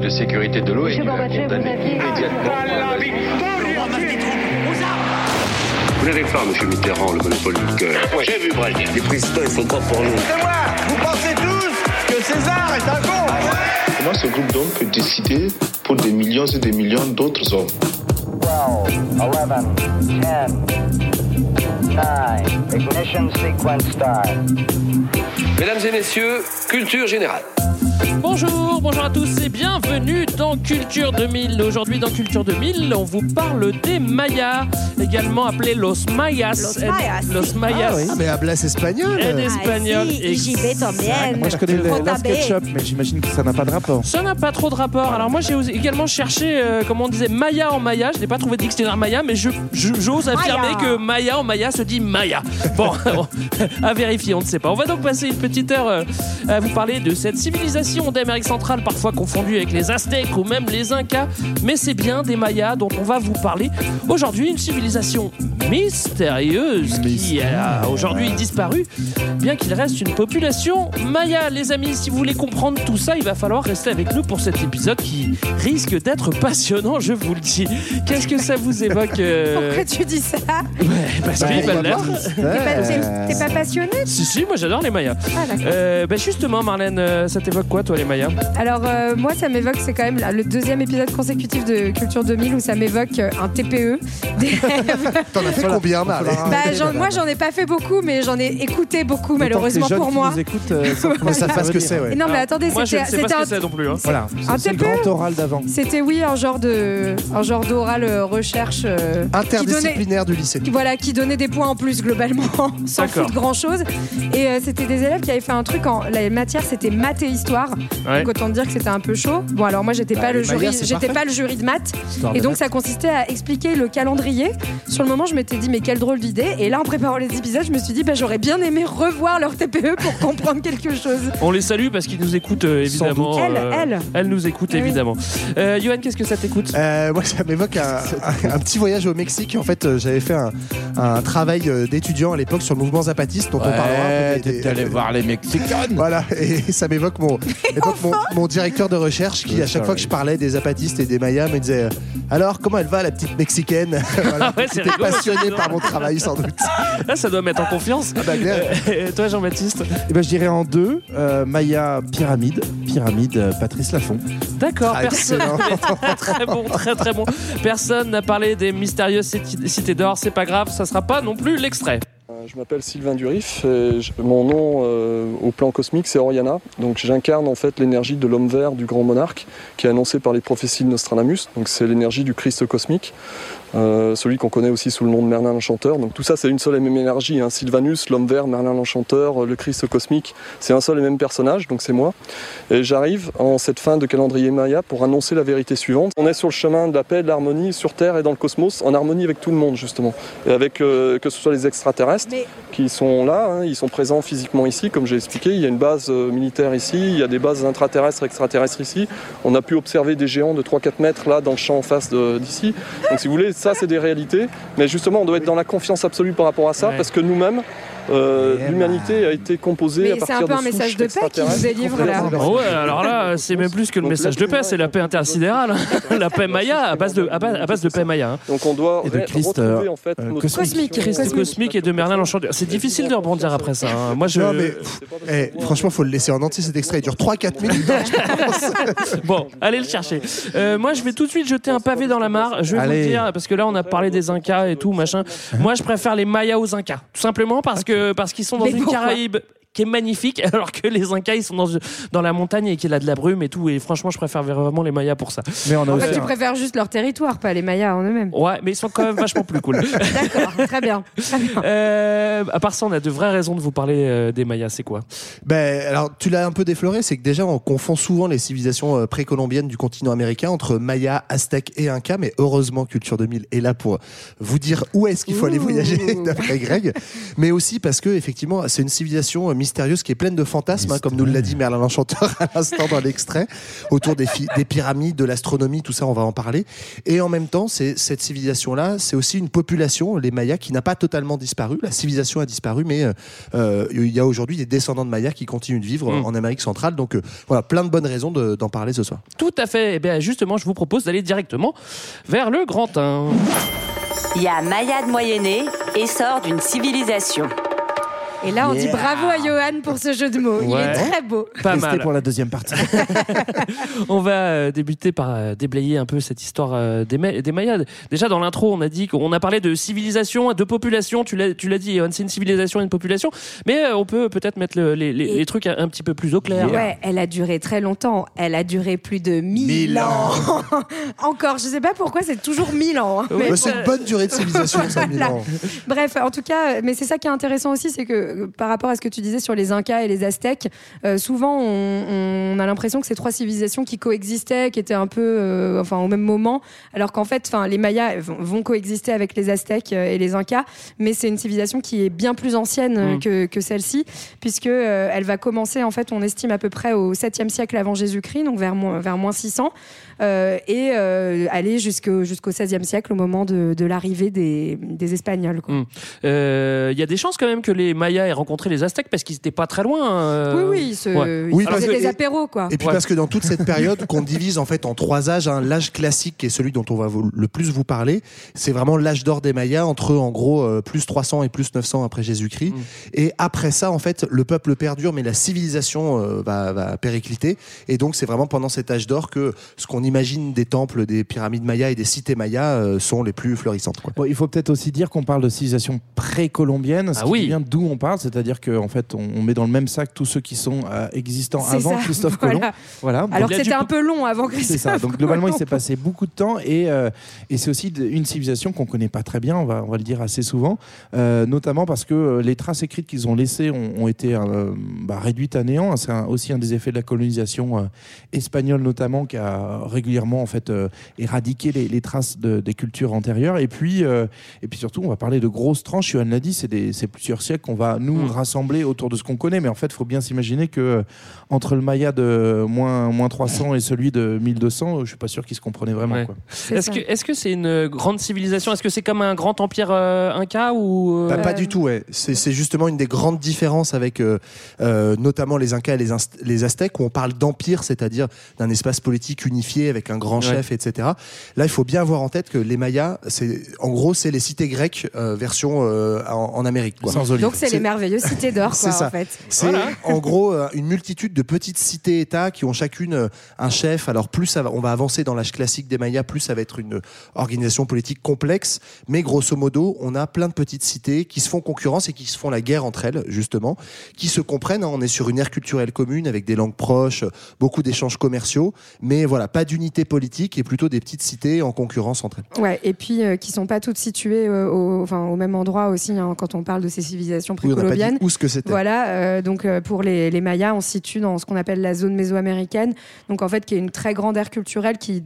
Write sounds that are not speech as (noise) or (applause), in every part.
De sécurité de l'ONU a condamné immédiatement. Vous n'avez pas, monsieur Mitterrand, le monopole du cœur. Moi, j'ai vu Brazil. Les présidents, ils sont pas pour nous. C'est moi Vous pensez tous que César est un con Comment ce groupe d'hommes peut décider pour des millions et des millions d'autres hommes 12, 11, 10, 9, ignition sequence start. Mesdames et messieurs, culture générale. Bonjour, bonjour à tous et bienvenue dans Culture 2000. Aujourd'hui dans Culture 2000, on vous parle des Mayas, également appelés Los Mayas. Los Mayas. Los Mayas. Ah, mais hablas espagnol En espagnol. Ah, si, JB también. Moi je connais le. Ketchup, mais j'imagine que ça n'a pas de rapport. Ça n'a pas trop de rapport. Alors moi j'ai également cherché, euh, comment on disait, Maya en Maya. Je n'ai pas trouvé de dictionnaire Maya, mais je- je- j'ose affirmer que Maya en Maya se dit Maya. (laughs) Bon, à vérifier, on ne sait pas. On va donc passer une petite heure euh, à vous parler de cette civilisation d'Amérique centrale, parfois confondue avec les Aztèques ou même les Incas. Mais c'est bien des Mayas dont on va vous parler aujourd'hui. Une civilisation mystérieuse qui a aujourd'hui disparu, bien qu'il reste une population Maya. Les amis, si vous voulez comprendre tout ça, il va falloir rester avec nous pour cet épisode qui risque d'être passionnant, je vous le dis. Qu'est-ce que ça vous évoque euh, (laughs) Pourquoi tu dis ça? Ouais, Parce qu'il va l'être. T'es pas, t'es- t'es pas passionné? Si, si, moi j'adore les Mayas. Ah. Euh, bah justement, Marlène, euh, ça t'évoque quoi, toi, les Mayas? Alors, euh, moi, ça m'évoque, c'est quand même là, le deuxième épisode consécutif de Culture 2000 où ça m'évoque un TPE. (laughs) Des- T'en as fait combien, Marlène Bah, j'en- moi, j'en ai pas fait beaucoup, mais j'en ai écouté beaucoup, malheureusement pour moi. Euh, ne (laughs) savent pas ce que c'est, Et non, mais attendez, Moi, je ne c'était sais pas c'était ce que un- c'est non plus. hein. Voilà, Un c'est le grand oral d'avant. C'était oui un genre de un genre d'oral euh, recherche euh, qui donnait Interdisciplinaire du lycée. qui- voilà qui donnait des points en plus globalement (laughs) sans D'accord. foutre grand chose et euh, c'était des élèves qui avaient fait un truc en la matière c'était maths et histoire Ouais. donc autant dire que c'était un peu chaud bon alors moi j'étais Bah, pas le les jury c'est j'étais parfait. pas le jury de maths Histoire et de donc maths. ça consistait à expliquer le calendrier sur le moment je m'étais dit mais quelle drôle d'idée et là en préparant les épisodes je me suis dit bah, j'aurais bien aimé revoir leur TPE pour (laughs) comprendre quelque chose On les salue parce qu'ils nous écoutent euh, évidemment. Elle, euh, elle. Elle nous écoute Oui. évidemment. Euh, Johan, qu'est-ce que ça t'écoute? Euh, moi, ça m'évoque un, un- un petit voyage au Mexique. En fait, euh, j'avais fait un, un travail euh, d'étudiant à l'époque sur le mouvement zapatiste, dont on parlera. un peu des- des- voir les Mexicains. Voilà, et (laughs) ça m'évoque mon, évoque mon, mon directeur de recherche qui, à chaque fois que je parlais des zapatistes et des mayas, me disait euh, Alors, comment elle va, la petite mexicaine? (laughs) Voilà, Ah ouais, rigolo. Passionné par mon travail, sans doute. Là, ça doit mettre en confiance. bah, clair. Euh, et toi, Jean-Baptiste Eh ben, je dirais en deux, euh, Maya Pyramide, Pyramide euh, Patrice Laffont. D'accord, Ah, personne. excellent. (laughs) très bon, très très bon. Personne n'a parlé des mystérieuses cités d'or, c'est pas grave, ça sera pas non plus l'extrait. Euh, Je m'appelle Sylvain Durif et je- mon nom euh, au plan cosmique c'est Oriana. Donc j'incarne en fait l'énergie de l'homme vert du grand monarque qui est annoncé par les prophéties de Nostradamus. Donc c'est l'énergie du Christ cosmique, euh, celui qu'on connaît aussi sous le nom de Merlin l'Enchanteur. Donc tout ça c'est une seule et même énergie. hein. Sylvanus, l'homme vert, Merlin l'Enchanteur, euh, le Christ cosmique, c'est un seul et même personnage, donc c'est moi. Et j'arrive en cette fin de calendrier Maya pour annoncer la vérité suivante. On est sur le chemin de la paix, de l'harmonie sur Terre et dans le cosmos, en harmonie avec tout le monde justement. Et avec euh, que ce soit les extraterrestres mais qui sont là, hein, ils sont présents physiquement ici, comme j'ai expliqué. Il y a une base euh, militaire ici, il y a des bases intraterrestres, extraterrestres ici. On a pu observer des géants de 3-4 mètres là dans le champ en face d'ici. Donc si vous voulez, ça c'est des réalités. Mais justement, on doit être dans la confiance absolue par rapport à ça, Ouais. parce que nous-mêmes, euh, Eh l'humanité a été composée mais à c'est partir un peu de un message de paix qui nous délivre là ouais, alors là, c'est même plus que le message de paix, c'est la paix intersidérale. (laughs) la paix maya, à base de, à base, à base de paix maya. hein. Donc on doit Et de Christ, retrouver euh, en fait euh, notre cosmique. Christ cosmique et de Merlin l'Enchanteur. C'est difficile de rebondir après ça. hein. Moi, je. Non, mais C'est eh, franchement, faut le laisser en entier cet extrait. Il dure 3-4 minutes. (laughs) Bon, allez le chercher. Euh, moi, je vais tout de suite jeter un pavé dans la mare. Je vais Allez. vous dire, parce que là, on a parlé des Incas et tout, machin. Moi, je préfère les Mayas aux Incas. Tout simplement parce que parce qu'ils sont dans Mais une Caraïbe qui est magnifique, (laughs) alors que les Incas, ils sont dans, dans la montagne et qu'il y a de la brume et tout. Et franchement, je préfère vraiment les Mayas pour ça. Mais on a en aussi fait tu un- préfères juste leur territoire pas les Mayas en eux-mêmes Ouais, mais ils sont quand même vachement plus cool. (laughs) d'accord très bien très bien Euh, à part ça, on a de vraies raisons de vous parler euh, des Mayas. C'est quoi? Ben, alors, tu l'as un peu défloré, c'est que déjà, on confond souvent les civilisations euh, précolombiennes du continent américain entre Maya, Aztèques et Inca, mais heureusement, Culture 2000 est là pour vous dire où est-ce qu'il faut aller voyager, (laughs) d'après Greg. Mais aussi parce que, effectivement, c'est une civilisation mystérieuse qui est pleine de fantasmes, hein, comme nous l'a dit Merlin l'Enchanteur à l'instant dans l'extrait, autour des, pyramides, de l'astronomie, tout ça, on va en parler. Et en même temps, c'est cette civilisation-là, c'est aussi une population, les Mayas, qui n'a pas totalement disparu. La civilisation a disparu, mais euh, il y a aujourd'hui des descendants de Mayas qui continuent de vivre Mm. en Amérique centrale. Donc euh, voilà, plein de bonnes raisons de- d'en parler ce soir. Tout à fait. Eh bien, justement, je vous propose d'aller directement vers le Grand 1. Il y a Maya de Moyenné, essor d'une civilisation. Et là, on dit bravo à Johan pour ce jeu de mots. Il Ouais. est très beau. Pas Restez mal. pour la deuxième partie. (laughs) On va euh, débuter par euh, déblayer un peu cette histoire euh, des, Ma- des Mayas. Déjà dans l'intro, on a dit qu'on a parlé de civilisation, de population. Tu l'as, dit, Johan, c'est une civilisation et une population. Mais on peut peut-être mettre le- les, les- Et- les trucs un, un petit peu plus au clair. Ouais, elle a duré très longtemps. Elle a duré plus de 1000 Mille ans. (laughs) Encore, je sais pas pourquoi c'est toujours 1000 ans. hein. Oui, Mais Euh, c'est une bonne durée de civilisation, ça, mille ans. Bref, en tout cas, mais c'est ça qui est intéressant aussi, c'est que euh, par rapport à ce que tu disais sur les Incas et les Aztèques, euh, souvent on, on a l'impression que c'est trois civilisations qui coexistaient, qui étaient un peu, euh, enfin, au même moment, alors qu'en fait, enfin, les Mayas vont, vont coexister avec les Aztèques et les Incas, mais c'est une civilisation qui est bien plus ancienne Mm. que, que celle-ci, puisque elle va commencer, en fait, on estime à peu près au 7e siècle avant Jésus-Christ, donc vers moins, vers moins 600, euh, et euh, aller jusqu'au jusqu'au 16e siècle, au moment de, de l'arrivée des, des Espagnols. quoi. Mm. Euh, Il y a des chances quand même que les Mayas aient rencontré les Aztèques parce qu'ils n'étaient pas très loin. euh, Oui, oui, ce- ouais. ils Oui, faisaient parce que- des apéros, quoi. Et puis Ouais. parce que dans toute cette période qu'on divise en fait en trois âges, hein, l'âge classique qui est celui dont on va vous- le plus vous parler, c'est vraiment l'âge d'or des Mayas entre en gros euh, plus 300 et plus 900 après Jésus-Christ. Mm. Et après ça, en fait, le peuple perdure, mais la civilisation euh, va, va péricliter. Et donc c'est vraiment pendant cet âge d'or que ce qu'on imagine des temples, des pyramides mayas et des cités mayas euh, sont les plus florissantes. Quoi. Bon, il faut peut-être aussi dire qu'on parle de civilisation précolombienne, ce Ah qui oui. vient d'où on parle, c'est-à-dire qu'en fait, on, on met dans le même sac tous ceux qui sont euh, existants C'est avant ça, Christophe (laughs) voilà. Colomb. Voilà. Alors que a c'était un peu long avant C'est Christophe. ça. Donc globalement, il Colomb. s'est passé beaucoup de temps et, euh, et c'est aussi une civilisation qu'on connaît pas très bien. On va, on va le dire assez souvent, euh, notamment parce que les traces écrites qu'ils ont laissées ont, ont été euh, bah, réduites à néant. C'est aussi un des effets de la colonisation euh, espagnole notamment qui a régulièrement en fait euh, éradiqué les, les traces de- des cultures antérieures. Et puis euh, et puis surtout, on va parler de grosses tranches. Johan l'a dit, c'est des- c'est plusieurs siècles qu'on va nous Mm. rassembler autour de ce qu'on connaît. Mais en fait, il faut bien s'imaginer que euh, entre le Maya de moins, moins 300 et celui de 1200, je suis pas sûr qu'ils se comprenaient vraiment. Ouais. quoi. C'est Est-ce que est-ce que c'est une grande civilisation? Est-ce que c'est comme un grand empire euh, inca ou euh, Bah, pas du tout, ouais. C'est c'est justement une des grandes différences avec euh, euh, notamment les Incas et les, Inst- les Aztèques, où on parle d'empire, c'est-à-dire d'un espace politique unifié avec un grand Ouais. chef, etc. Là, il faut bien avoir en tête que les Mayas, c'est en gros, c'est les cités grecques euh, version euh, en, en Amérique. Quoi. Sans. Donc c'est les merveilleuses cités d'or, (laughs) C'est quoi, ça. en fait. C'est Voilà. en gros euh, une multitude de petites cités-États qui ont chacune euh, un chef. Alors plus ça va- on va avancer dans l'âge classique des Mayas, plus ça va être une organisation politique complexe. Mais grosso modo, on a plein de petites cités qui se font concurrence et qui se font la guerre entre elles, justement, qui se comprennent. hein. On est sur une ère culturelle commune avec des langues proches, beaucoup d'échanges commerciaux, mais voilà, pas d'unité politique et plutôt des petites cités en concurrence entre elles. Ouais, et puis euh, qui sont pas toutes situées euh, au, enfin, au même endroit aussi hein, quand on parle de ces civilisations Oui, précolombiennes. où ce que c'était. Voilà, euh, donc euh, pour les, les Mayas, on se situe dans ce qu'on appelle la zone mésoaméricaine, donc en fait qui est une très grande aire culturelle qui,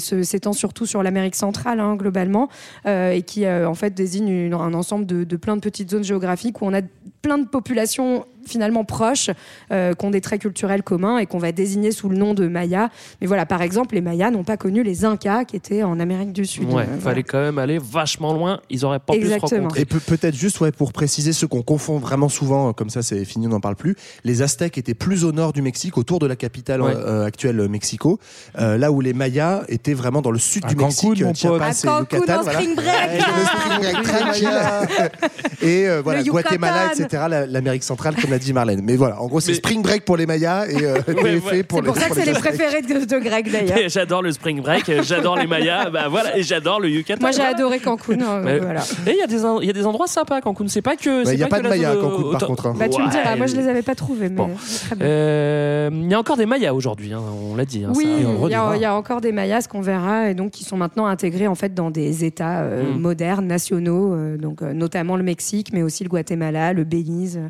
s'étend surtout sur l'Amérique centrale hein, globalement, et qui en fait désigne une- un ensemble de, de plein de petites zones géographiques où on a plein de populations finalement proches, euh, qui ont des traits culturels communs et qu'on va désigner sous le nom de Maya. Mais voilà, par exemple, les Mayas n'ont pas connu les Incas qui étaient en Amérique du Sud. Ouais, Euh, voilà. fallait quand même aller vachement loin. Ils auraient pas pu se Exactement. rencontrer. Et peut- peut-être juste ouais, pour préciser ce qu'on confond vraiment souvent, euh, comme ça c'est fini, on n'en parle plus. Les Aztèques étaient plus au nord du Mexique, autour de la capitale Ouais. euh, actuelle euh, Mexico, euh, là où les Mayas étaient vraiment dans le sud À du Cancun, Mexique, mon euh, Chiapas À et Cancun, Yucatan, en voilà. spring break Ouais, le spring break. (laughs) Et euh, voilà. Guatemala, etc., la- l'Amérique centrale, comme l'a dit Marlène. Mais voilà, en gros c'est Mais- spring break pour les Mayas et euh, (laughs) Ouais, TFE ouais. pour C'est les pour ça que pour c'est les préférés de, de Greg (laughs) d'ailleurs. Et J'adore le spring break, euh, j'adore les Mayas, bah voilà, et j'adore le Yucatan. Moi j'ai adoré Cancun. hein, Ouais. voilà. Et il y a des en- il y a des endroits sympas à Cancun. C'est pas que. C'est Il n'y a pas que de la Mayas à zone Cancun par autant- contre. hein. Bah tu me diras, moi je les avais pas trouvés, mais Bon. très bien. Euh, Il y a encore des Mayas aujourd'hui, hein, on l'a dit. hein, Oui, ça. et on le il y, a- redira. il y a encore des Mayas qu'on verra et donc qui sont maintenant intégrés en fait dans des États euh, Mm. modernes, nationaux, euh, donc euh, notamment le Mexique, mais aussi le Guatemala, le Belize. Euh,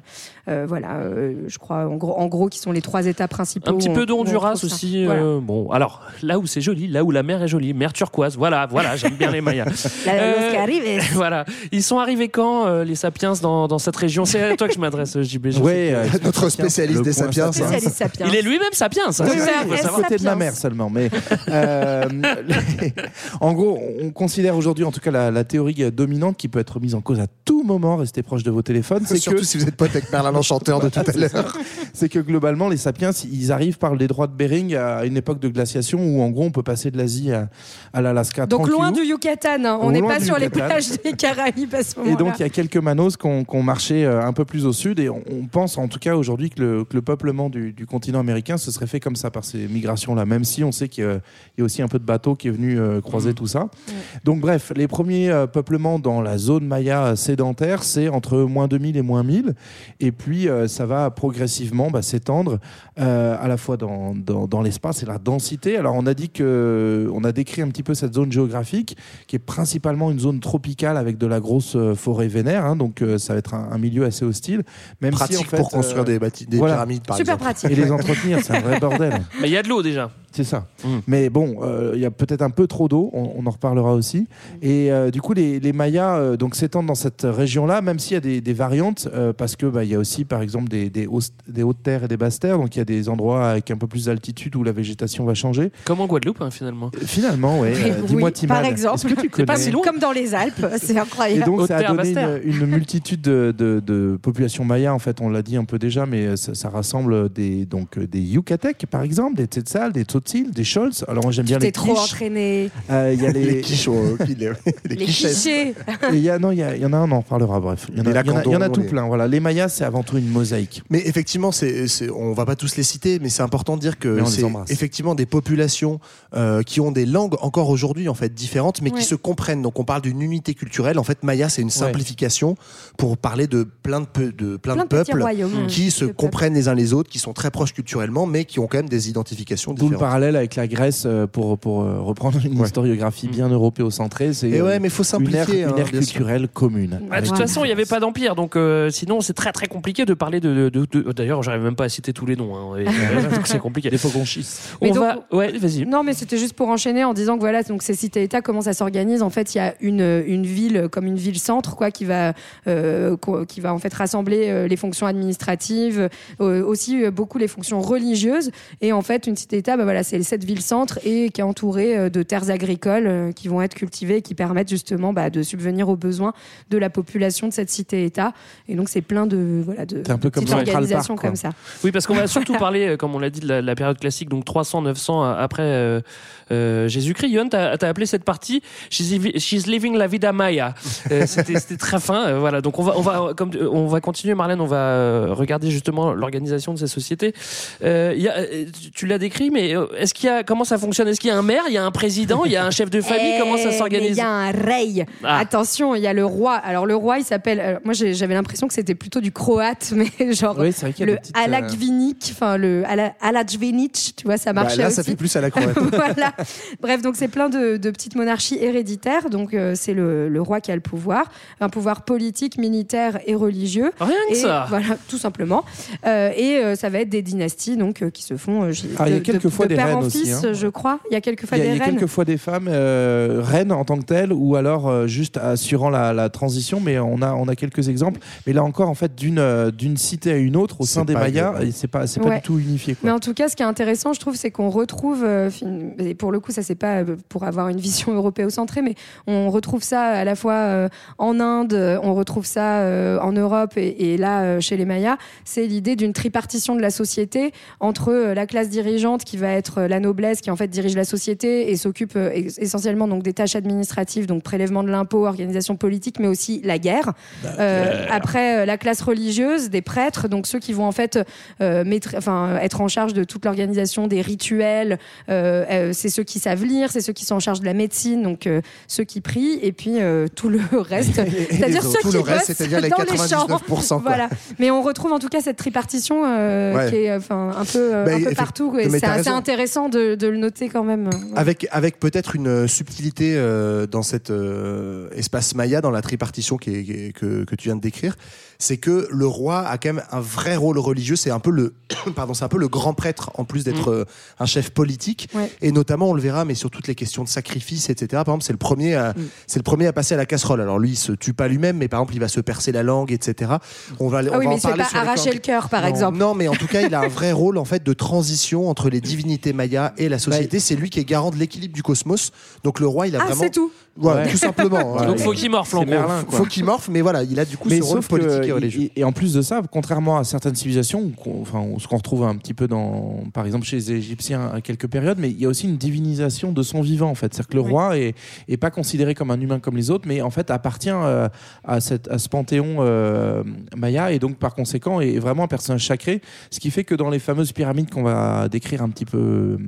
voilà, euh, je crois en gros, en gros, qui sont les trois États principaux. Un petit peu de Honduras aussi. Voilà. euh, bon, alors là où c'est joli, là où la mer est jolie, mer turquoise. Voilà, voilà, j'aime bien les Mayas. (laughs) La- Euh, (laughs) voilà, ils sont arrivés quand euh, les sapiens dans, dans cette région? C'est à toi que je m'adresse, JB. euh, Notre spécialiste des sapiens. Spécialiste sapiens. Il est lui-même sapiens. Ça, Oui, c'est oui, à savoir. côté de ma mère seulement. Mais euh, les- (laughs) en gros, on considère aujourd'hui, en tout cas, la, la théorie dominante qui peut être mise en cause à tout moment. Restez proche de vos téléphones. C'est Surtout que si vous êtes pote avec Merlin l'Enchanteur de tout à l'heure. (laughs) c'est que globalement, les sapiens, ils arrivent par les droits de Bering à une époque de glaciation où, en gros, on peut passer de l'Asie à, à l'Alaska. Donc loin du Yucatan, hein. on n'est pas sur les plages des Caraïbes à ce Et moment-là. donc, il y a quelques manos qui ont, marché euh, un peu plus au sud. Et on, on pense, en tout cas, aujourd'hui, que le, que le peuplement du, du continent américain se serait fait comme ça par ces migrations-là. Même si on sait qu'il y a- il y a aussi un peu de bateau qui est venu euh, croiser tout ça. Donc, bref, les premiers euh, peuplements dans la zone maya sédentaire, c'est entre moins 2000 et moins 1000. Et puis, euh, ça va progressivement bah, s'étendre euh, à la fois dans, dans, dans l'espace et la densité. Alors, on a dit que, on a décrit un petit peu cette zone géographique qui est principalement une zone tropicale avec de la grosse euh, forêt vénère. hein. donc, euh, ça va être un, un milieu assez hostile. Même Pratique si, en fait, pour construire euh, des, bâti- des voilà. pyramides, par Super exemple. pratique. et les entretenir, c'est un vrai bordel. (laughs) Mais il y a de l'eau déjà. C'est ça. Mm. Mais bon, euh, il y a peut-être un peu trop d'eau, on, on en reparlera aussi. Et euh, du coup, les, les Mayas euh, donc s'étendent dans cette région-là, même s'il y a des, des variantes, euh, parce que bah, il y a aussi, par exemple, des, des, hausses- des hautes terres et des basses terres. Donc il y a des endroits avec un peu plus d'altitude où la végétation va changer. Comme en Guadeloupe, hein, finalement. Euh, Finalement, ouais. (laughs) Oui, Dis-moi, par exemple. Que tu C'est pas connais si loin. Comme dans les Alpes, (laughs) c'est et incroyable. donc, ça a donné une, une multitude de, de, de populations mayas. En fait, on l'a dit un peu déjà, mais ça, ça rassemble des, donc, des Yucatec, par exemple, des Tzetzal, des Des Scholz. Alors, moi, j'aime bien les trop quiches. entraîné. Euh, Il y a (laughs) les, Les quiches, au- les, les (laughs) Les quichettes. clichés. Et il y a, non, il y, a- il y en a un, on en reparlera, bref. Il y en a, il y en a- il y en a lacandons, tout plein. Voilà. Les Mayas, c'est avant tout une mosaïque. Mais effectivement, c'est, c'est- on va pas tous les citer, mais c'est important de dire que c'est effectivement des populations euh, qui ont des langues encore aujourd'hui en fait différentes, mais Ouais. qui se comprennent. Donc on parle d'une unité culturelle. En fait, Maya, c'est une simplification pour parler de plein de, peu- de plein, Plein de de petits peuples qui se De peuples. comprennent les uns les autres, qui sont très proches culturellement, mais qui ont quand même des identifications D'où différentes. Parallèle avec la Grèce, euh, pour, pour euh, reprendre une Ouais. historiographie bien européocentrée. C'est Et euh, ouais, mais faut une ère, simplifier. une hein, ère bien sûr. culturelle commune. Bah, de toute façon, il n'y avait pas d'empire, donc euh, sinon c'est très très compliqué de parler de. D'ailleurs, j'arrive même pas à citer tous les noms. hein, (laughs) c'est compliqué. Il faut qu'on chisse. On donc- va. Ouais, vas-y. Non, mais c'était juste pour enchaîner en disant que voilà, donc ces cités-États, comment ça s'organise En fait, il y a une, une ville comme une ville-centre, quoi, qui va euh, qui va en fait rassembler euh, les fonctions administratives, euh, aussi euh, beaucoup les fonctions religieuses. Et en fait, une cité-État, bah voilà, c'est cette ville-centre et qui est entourée euh, de terres agricoles euh, qui vont être cultivées et qui permettent justement bah, de subvenir aux besoins de la population de cette cité-État. Et donc, c'est plein de voilà de C'est un peu comme petites organisations Park, comme ça. Oui, parce qu'on va surtout (laughs) parler, euh, comme on l'a dit, de la, la période classique, donc 300-900 après euh, euh, Jésus-Christ. Yon, t'as as appelé cette partie She's, livi- she's living la vida maya. Euh, (laughs) C'était très fin. euh, voilà. Donc on va, on va, comme on va continuer, Marlène. On va regarder justement l'organisation de ces sociétés. Il y a, tu- tu l'as décrit, mais est-ce qu'il y a comment ça fonctionne? Est-ce qu'il y a un maire, il y a un président, il y a un chef de famille? Comment ça Eh, s'organise? Il y a un rey. Ah. Attention, il y a le roi. Alors le roi, il s'appelle. alors, moi, j'avais l'impression que c'était plutôt du croate, (laughs) mais genre Oui, c'est vrai qu'il y a le petites, euh, Alakvinic, enfin le Ala- Alajvinic, tu vois, ça Bah, marchait là, aussi. ça fait plus à la croate. (laughs) voilà. Bref, donc c'est plein de, de petites monarchies héréditaires. Donc euh, c'est le, le roi qui a le pouvoir, un pouvoir politique, militaire et religieux. Rien que ça. Voilà, tout simplement. Euh, et euh, ça va être des dynasties donc euh, qui se font. euh, Ah, il y a de- quelquefois de, des père reines en aussi, fils, hein. je crois. Il y a quelquefois Il y a, des il y a reines. quelquefois des femmes euh, reines en tant que telles, ou alors euh, juste assurant la, la transition, mais on a, on a quelques exemples. Mais là encore, en fait, d'une euh, d'une cité à une autre, au sein des Mayas, et c'est pas, c'est pas du tout unifié. Quoi. Mais en tout cas, ce qui est intéressant, je trouve, c'est qu'on retrouve, euh, et pour le coup, ça c'est pas pour avoir une vision européocentrée, mais on retrouve ça à la fois euh, en Inde, on retrouve ça euh, en Europe et, et là euh, chez les Mayas. C'est l'idée d'une tripartition de la société entre euh, la classe dirigeante qui va être la noblesse, qui en fait dirige la société et s'occupe euh, essentiellement donc des tâches administratives, donc prélèvement de l'impôt, organisation politique, mais aussi la guerre. Euh, après, euh, la classe religieuse, des prêtres, donc ceux qui vont en fait euh, maître- enfin, être en charge de toute l'organisation des rituels. euh, c'est ceux qui savent lire, c'est ceux qui sont en charge de la médecine, donc ceux qui prient, et puis tout le (laughs) reste, c'est-à-dire ceux tout qui le reste, c'est-à-dire les dans les champs. 99%, quoi. Voilà. Mais on retrouve en tout cas cette tripartition Ouais. qui est enfin un peu, Bah, un peu partout, c'est assez raison. Intéressant de, le noter quand même. Avec, avec peut-être une euh, subtilité euh, dans cet euh, espace Maya, dans la tripartition que tu viens de décrire, c'est que le roi a quand même un vrai rôle religieux. C'est un peu le, (coughs) pardon, c'est un peu le grand prêtre en plus d'être Mm. euh, un chef politique. Ouais. Et notamment, on le verra, mais sur toutes les questions de sacrifice, etc. Par exemple, c'est le premier, à, Mm. c'est le premier à passer à la casserole. Alors lui, il se tue pas lui-même, mais par exemple, il va se percer la langue, etc. On va, on Ah oui, va mais en il se fait parler pas arracher le cœur, par non, exemple. Non, mais en tout cas, il a un (laughs) vrai rôle en fait de transition entre les divinités mayas et la société. C'est lui qui est garant de l'équilibre du cosmos. Donc le roi, il a Ah, vraiment. c'est tout. Voilà, Ouais. tout simplement. (laughs) Donc faut qu'il morfle en gros. Merlin. Faut qu'il morfe, mais voilà, il a du coup Mais ce rôle politique et et- religieux. et, en plus de ça, contrairement à certaines civilisations, enfin, ce qu'on retrouve un petit peu dans, par exemple, chez les Égyptiens à quelques périodes, mais il y a aussi une divinisation de son vivant, en fait. C'est-à-dire que le Oui. roi est, est pas considéré comme un humain comme les autres, mais en fait appartient euh, à, cette, à ce panthéon euh, maya et donc par conséquent est vraiment un personnage sacré. Ce qui fait que dans les fameuses pyramides qu'on va décrire un petit peu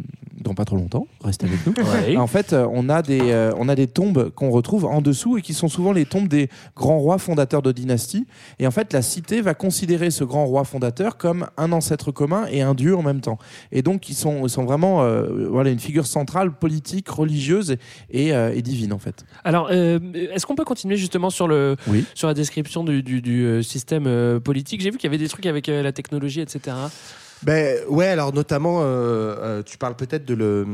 dans pas trop longtemps, restez avec nous. (laughs) Ouais. En fait, euh, on a des, euh, on a des tombes qu'on retrouve en dessous et qui sont souvent les tombes des grands rois fondateurs de dynasties. Et en fait, la cité va considérer ce grand roi fondateur comme un ancêtre commun et un dieu en même temps. Et donc, ils sont, ils sont vraiment euh, voilà, une figure centrale, politique, religieuse et, euh, et divine, en fait. Alors, euh, est-ce qu'on peut continuer justement sur, le, Oui. sur la description du, du- du, système politique? J'ai vu qu'il y avait des trucs avec la technologie, etc. Ben ouais, alors notamment, euh, euh, tu parles peut-être de, le,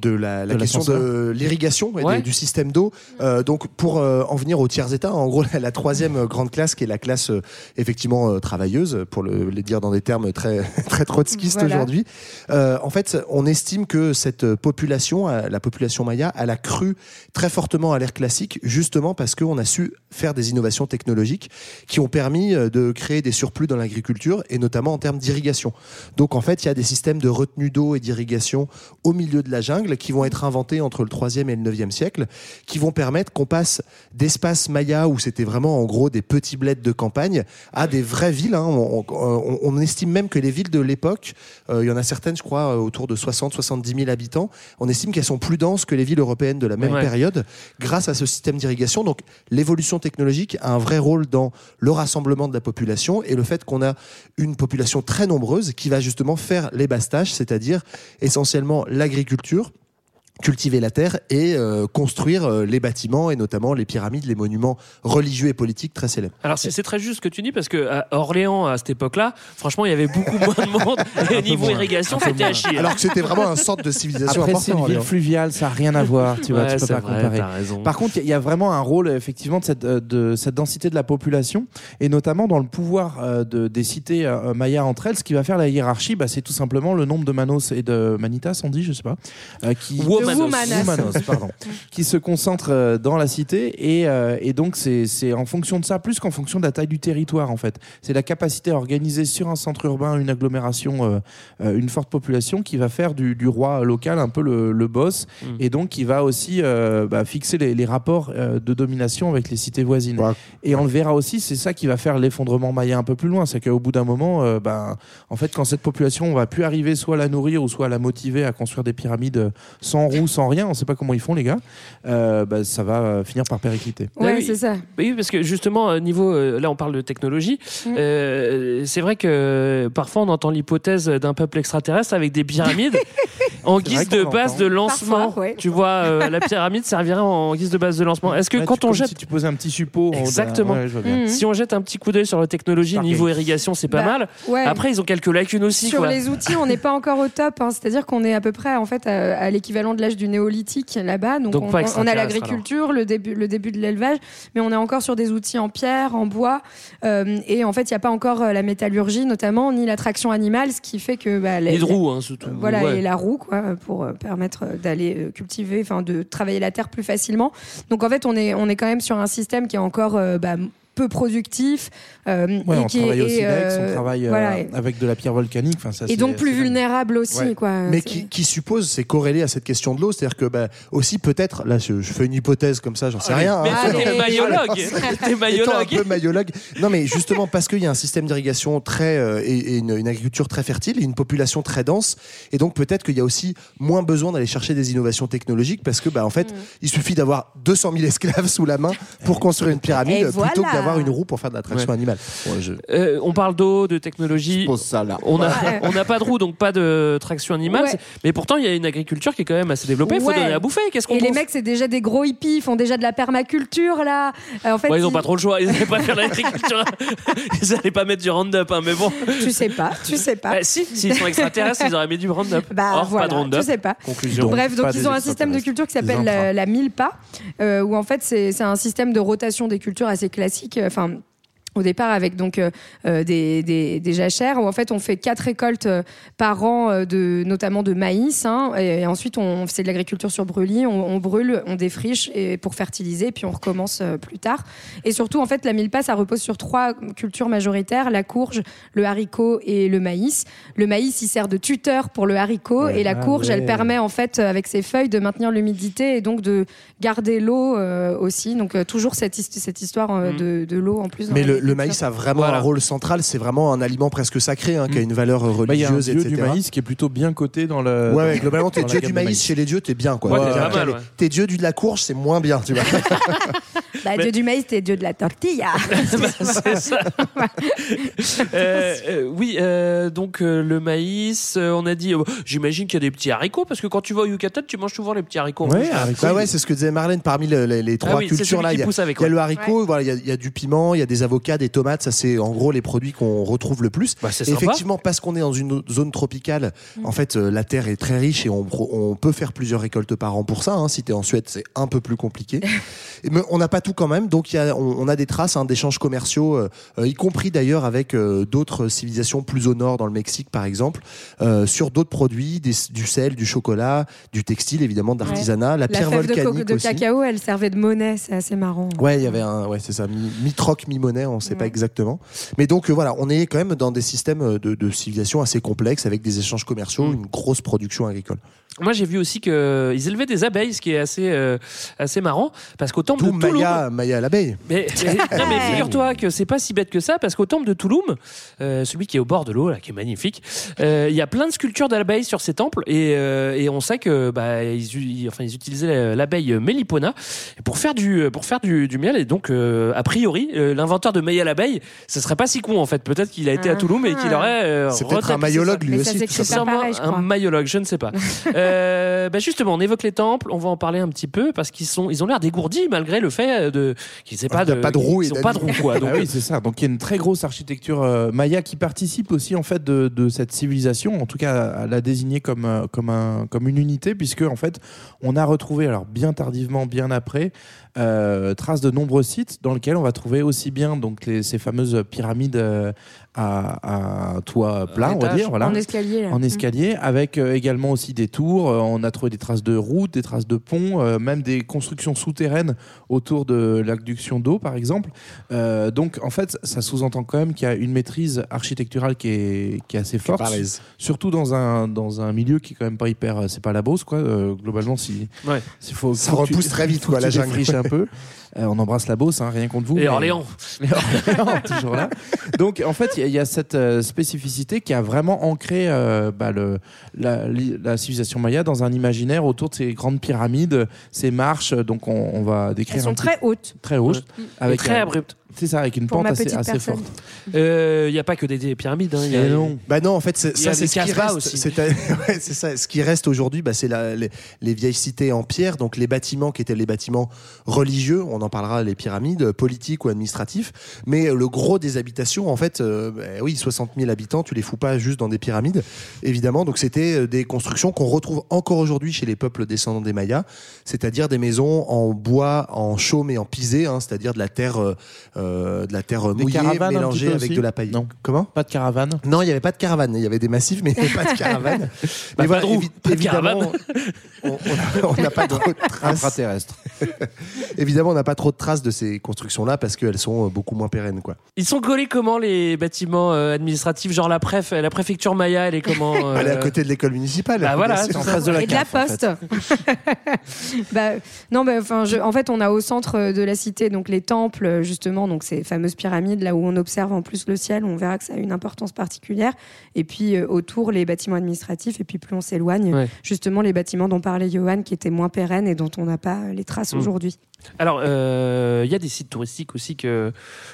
de la, la De question de l'irrigation et Ouais. du système d'eau. Euh, donc pour euh, en venir au tiers état, en gros la, la troisième grande classe qui est la classe euh, effectivement euh, travailleuse, pour le, les dire dans des termes très (laughs) très trotskistes Voilà. aujourd'hui. Euh, en fait, on estime que cette population, la population maya, elle a cru très fortement à l'ère classique, justement parce qu'on a su faire des innovations technologiques qui ont permis de créer des surplus dans l'agriculture et notamment en termes d'irrigation. Donc en fait, il y a des systèmes de retenue d'eau et d'irrigation au milieu de la jungle qui vont être inventés entre le 3e et le 9e siècle, qui vont permettre qu'on passe d'espaces mayas où c'était vraiment en gros des petits bleds de campagne à des vraies villes. hein. On, on- on estime même que les villes de l'époque, euh, il y en a certaines, je crois, euh, autour de 60-70 000 habitants, on estime qu'elles sont plus denses que les villes européennes de la même Ouais. période grâce à ce système d'irrigation. Donc l'évolution technologique a un vrai rôle dans le rassemblement de la population et le fait qu'on a une population très nombreuse qui va justement faire les bastages, c'est-à-dire essentiellement l'agriculture cultiver la terre et euh, construire euh, les bâtiments et notamment les pyramides, les monuments religieux et politiques très célèbres. Alors c'est c'est très juste ce que tu dis parce que à Orléans à cette époque-là, franchement, il y avait beaucoup moins de monde (laughs) et niveau moins. irrigation, c'était à chier. Alors que c'était vraiment un sorte de civilisation Après, c'est une ville fluviale, ça n'a rien à voir, tu vois, Ouais, tu peux pas vrai, comparer. Par contre, il y a- il y, a vraiment un rôle effectivement de cette, euh, de cette densité de la population et notamment dans le pouvoir euh, de, des cités euh, mayas entre elles. Ce qui va faire la hiérarchie, bah, c'est tout simplement le nombre de manos et de manitas, on dit, je sais pas, euh, qui Womanos. Womanas. Womanos, pardon, (laughs) qui se concentrent euh, dans la cité et, euh, et donc c'est en fonction de ça plus qu'en fonction de la taille du territoire en fait. C'est la capacité à organiser sur un centre urbain une agglomération, euh, une forte population qui va faire du, du roi local un peu le, le boss Mm. et donc qui va aussi euh, bah, fixer les, les rapports de domination avec les cités voisines. Ouais. Et on le verra aussi, c'est ça qui va faire l'effondrement maya un peu plus loin. C'est qu'au bout d'un moment, euh, bah, en fait, quand cette population, on va plus arriver soit à la nourrir ou soit à la motiver à construire des pyramides sans roue, sans rien, on sait pas comment ils font les gars, euh, bah, ça va euh, finir par péricliter. Ouais, oui. c'est ça. Oui, parce que justement, euh, niveau, là on parle de technologie, Mm. euh, c'est vrai que parfois on entend l'hypothèse d'un peuple extraterrestre avec des pyramides (laughs) en guise de base de lancement. Parfois, ouais. Tu vois, euh, la pyramide servirait en guise de base de lancement. Est-ce que Là, quand tu- on jette, si tu posais un petit suppôt, Exactement. Ouais, bien. Mhm. si on jette un petit coup d'œil sur la technologie Stargate. niveau irrigation, c'est pas Bah, mal. Ouais. Après, ils ont quelques lacunes aussi. Sur quoi. les outils, on n'est pas encore au top. hein. C'est-à-dire qu'on est à peu près en fait à, à l'équivalent de l'âge du néolithique là-bas. Donc, Donc on, pas on a l'agriculture, le début, le début de l'élevage, mais on est encore sur des outils en pierre, en bois, euh, et en fait, il n'y a pas encore euh, la métallurgie notamment, ni la traction animale, ce qui fait que bah, les- Les roues, hein, surtout. voilà, Ouais. et la roue, quoi, pour euh, permettre euh, d'aller euh, cultiver, enfin, de travailler la terre plus facilement. Donc, en fait, on est, on est quand même sur un système qui est encore euh, bah, peu productif. Euh, Ouais, et on qui travaille est, au et, silex, euh, on travaille euh, voilà, et- avec de la pierre volcanique. Enfin, ça, et donc plus vulnérable aussi, Ouais. quoi. Mais qui, qui suppose, c'est corrélé à cette question de l'eau, c'est-à-dire que bah, aussi peut-être, là je, je fais une hypothèse comme ça, j'en sais rien. Mais hein. Ah, t'es (laughs) maïologue. (laughs) T'es maïologue. Non, mais justement parce qu'il y a un système d'irrigation très euh, et, et une, une agriculture très fertile, et une population très dense, et donc peut-être qu'il y a aussi moins besoin d'aller chercher des innovations technologiques parce que bah en fait, Mm. il suffit d'avoir 200 000 esclaves sous la main pour (laughs) construire une pyramide Et plutôt voilà. que d'avoir avoir une roue pour faire de la traction Ouais. animale. Je- Euh, on parle d'eau, de technologie. Pose ça là. On n'a Ouais. pas de roue, donc pas de traction animale. Ouais. Mais pourtant, il y a une agriculture qui est quand même assez développée. Il faut Ouais. donner à bouffer. Qu'est-ce qu'on Et les mecs, c'est déjà des gros hippies, ils font déjà de la permaculture là. Euh, en fait, Ouais, ils n'ont pas trop le choix. Ils n'allaient pas faire l'agriculture. (laughs) ils n'allaient pas mettre du Roundup, hein, mais bon. Tu sais pas, tu sais pas. Eh, si, s'ils sont extraterrestres, ils auraient mis du Roundup. Bah Or, voilà, pas de Roundup. tu sais pas. Conclusion. Bref, donc ils ont un système de culture qui s'appelle intras. la, la milpa, euh, où en fait c'est un système de rotation des cultures assez classique. euh, Enfin. Au départ, avec donc euh, euh, des, des, des jachères, où en fait on fait quatre récoltes euh, par an, de, notamment de maïs, hein, et, et ensuite on c'est de l'agriculture sur brûlis, on, on brûle, on défriche et pour fertiliser, puis on recommence plus tard. Et surtout, en fait, la milpa, ça repose sur trois cultures majoritaires la courge, le haricot et le maïs. Le maïs, il sert de tuteur pour le haricot, Ouais. et la Ah courge, elle permet en fait, avec ses feuilles, de maintenir l'humidité et donc de garder l'eau euh, aussi. Donc euh, toujours cette, his- cette histoire euh, Mm. de, de l'eau en plus. dans Mais le, le maïs a vraiment Voilà. un rôle central. C'est vraiment un aliment presque sacré, hein, qui a une valeur euh, Bah, Il y a un religieuse, dieu etc. du maïs qui est plutôt bien coté dans le. Ouais, ouais, globalement, t'es dieu du maïs, chez les dieux, t'es bien quoi. Ouais, T'es ouais. T'es dieu du de la courge, c'est moins bien, tu vois. (laughs) Bah, Mais- Dieu du maïs, t'es dieu de la tortilla. (laughs) Bah, c'est ça. (laughs) Euh, euh, oui, euh, donc euh, le maïs, euh, on a dit, euh, j'imagine qu'il y a des petits haricots, parce que quand tu vas au Yucatan, tu manges souvent les petits haricots. Ouais, haricots. Bah ouais, c'est ce que disait Marlène. Parmi le- les, les trois Ah oui, cultures là, il y a, le haricot, il y a du piment, il y a des avocats, des tomates. Ça, c'est en gros les produits qu'on retrouve le plus. Bah, c'est Et sympa. effectivement, parce qu'on est dans une zone tropicale, en fait, euh, la terre est très riche et on, peut faire plusieurs récoltes par an pour ça. hein. Si t'es en Suède, c'est un peu plus compliqué. (laughs) Et mais on n'a pas tout quand même, donc il y a, on, on a des traces hein, d'échanges commerciaux, euh, euh, y compris d'ailleurs avec euh, d'autres civilisations plus au nord, dans le Mexique par exemple, euh, sur d'autres produits, des- du sel, du chocolat, du textile évidemment, de l'artisanat, la La pierre fève de, co- volcanique de aussi. cacao, elle servait de monnaie, c'est assez marrant. Ouais, il y avait un, ouais, c'est ça, mi- mi-troc, mi-monnaie, on sait pas exactement. Mais donc euh, voilà, on est quand même dans des systèmes euh, de, de civilisation assez complexes avec des échanges commerciaux, Mm. une grosse production agricole. Moi, j'ai vu aussi qu'ils élevaient des abeilles, ce qui est assez, euh, assez marrant, parce qu'au temple Tout de Touloum. Maya, Maya l'abeille. Mais, (laughs) mais- non, mais figure-toi que c'est pas si bête que ça, parce qu'au temple de Touloum, euh, celui qui est au bord de l'eau, là, qui est magnifique, euh, il y a plein de sculptures d'abeilles sur ces temples, et, euh, et on sait que bah, ils, u- enfin, ils utilisaient l'abeille Mélipona pour faire du, pour faire du, du miel, et donc euh, a priori, euh, l'inventeur de Maya l'abeille, ce serait pas si con en fait. Peut-être qu'il a été à Touloum et qu'il aurait. euh, C'est peut-être un ça. lui Mais ça aussi. pas. Sûrement pareil, je un crois. maïologue, je ne sais pas. (laughs) Euh, bah justement, on évoque les temples, on va en parler un petit peu parce qu'ils sont, ils ont l'air dégourdis malgré le fait de qu'ils n'aient pas de, pas de roue et ils ont pas de roue quoi. Donc, Ah oui, c'est ça. Donc il y a une très grosse architecture euh, maya qui participe aussi en fait de, de cette civilisation, en tout cas à la désigner comme euh, comme un comme une unité, puisque en fait on a retrouvé alors bien tardivement, bien après, euh, traces de nombreux sites dans lesquels on va trouver aussi bien donc les, ces fameuses pyramides euh, à, à toit plat, on va dire, voilà En escalier, là. en escalier, avec euh, également aussi des tours. Euh, on a trouvé des traces de routes, des traces de ponts, euh, même des constructions souterraines autour de l'adduction d'eau, par exemple. Euh, donc, en fait, ça sous-entend quand même qu'il y a une maîtrise architecturale qui est, qui est assez forte, surtout dans un, dans un milieu qui est quand même pas hyper. C'est pas la Beauce, quoi. Euh, globalement, si, Ouais. s'il faut, Ça tu- repousse très vite, quoi, la jungle. Peu. Euh, on embrasse la Beauce, hein, rien contre vous. Et mais- Orléans. (laughs) et Orléans, toujours là. Donc, en fait, il y a- il y, a cette euh, spécificité qui a vraiment ancré euh, bah, le, la, li- la civilisation maya dans un imaginaire autour de ces grandes pyramides, ces marches. Donc, on, on va décrire Elles sont un très hautes. très hautes, avec très un- abruptes. C'est ça, avec une Pour pente ma assez, petite assez personne. forte. Il n'y a pas que des, des pyramides. hein, il y a- Et non. Bah non, en fait, c'est- Il y a ça, c'est des ce qui reste. aussi. C'est (laughs) ouais, c'est ça. Ce qui reste aujourd'hui, bah, c'est la- les, les vieilles cités en pierre, donc les bâtiments qui étaient les bâtiments religieux. On en parlera, les pyramides, euh, politiques ou administratifs. Mais euh, le gros des habitations, en fait, euh, bah, oui, 60 000 habitants, tu les fous pas juste dans des pyramides, évidemment. Donc c'était euh, des constructions qu'on retrouve encore aujourd'hui chez les peuples descendants des Mayas, c'est-à-dire des maisons en bois, en chaume et en pisé, hein, c'est-à-dire de la terre, euh, euh, de la terre Des mouillée mélangée avec aussi de la paille. Non. Comment Pas de caravane. non, il n'y avait pas de caravane. Il y avait des massifs, mais il n'y avait pas de (laughs) caravane. Bah, mais voilà, pas de roue, évi- pas de évidemment, caravane. on- n'a pas trop de traces. (laughs) Évidemment, on n'a pas trop de traces de ces constructions-là parce qu'elles sont euh, beaucoup moins pérennes, quoi. Ils sont collés comment les bâtiments euh, administratifs? Genre la, préf, la préfecture Maya, elle est comment euh, (laughs) Elle est à côté de l'école municipale. Bah voilà, en face de la et de la CAF, en fait. poste. bah, non, bah, enfin, je- en fait, on a au centre de la cité donc les temples, justement, donc ces fameuses pyramides là où on observe en plus le ciel, on verra que ça a une importance particulière. Et puis euh, autour les bâtiments administratifs. Et puis plus on s'éloigne, Ouais. justement les bâtiments dont parlait Johan, qui étaient moins pérennes et dont on n'a pas les traces Mm. aujourd'hui. Alors, euh, il y a des sites touristiques aussi que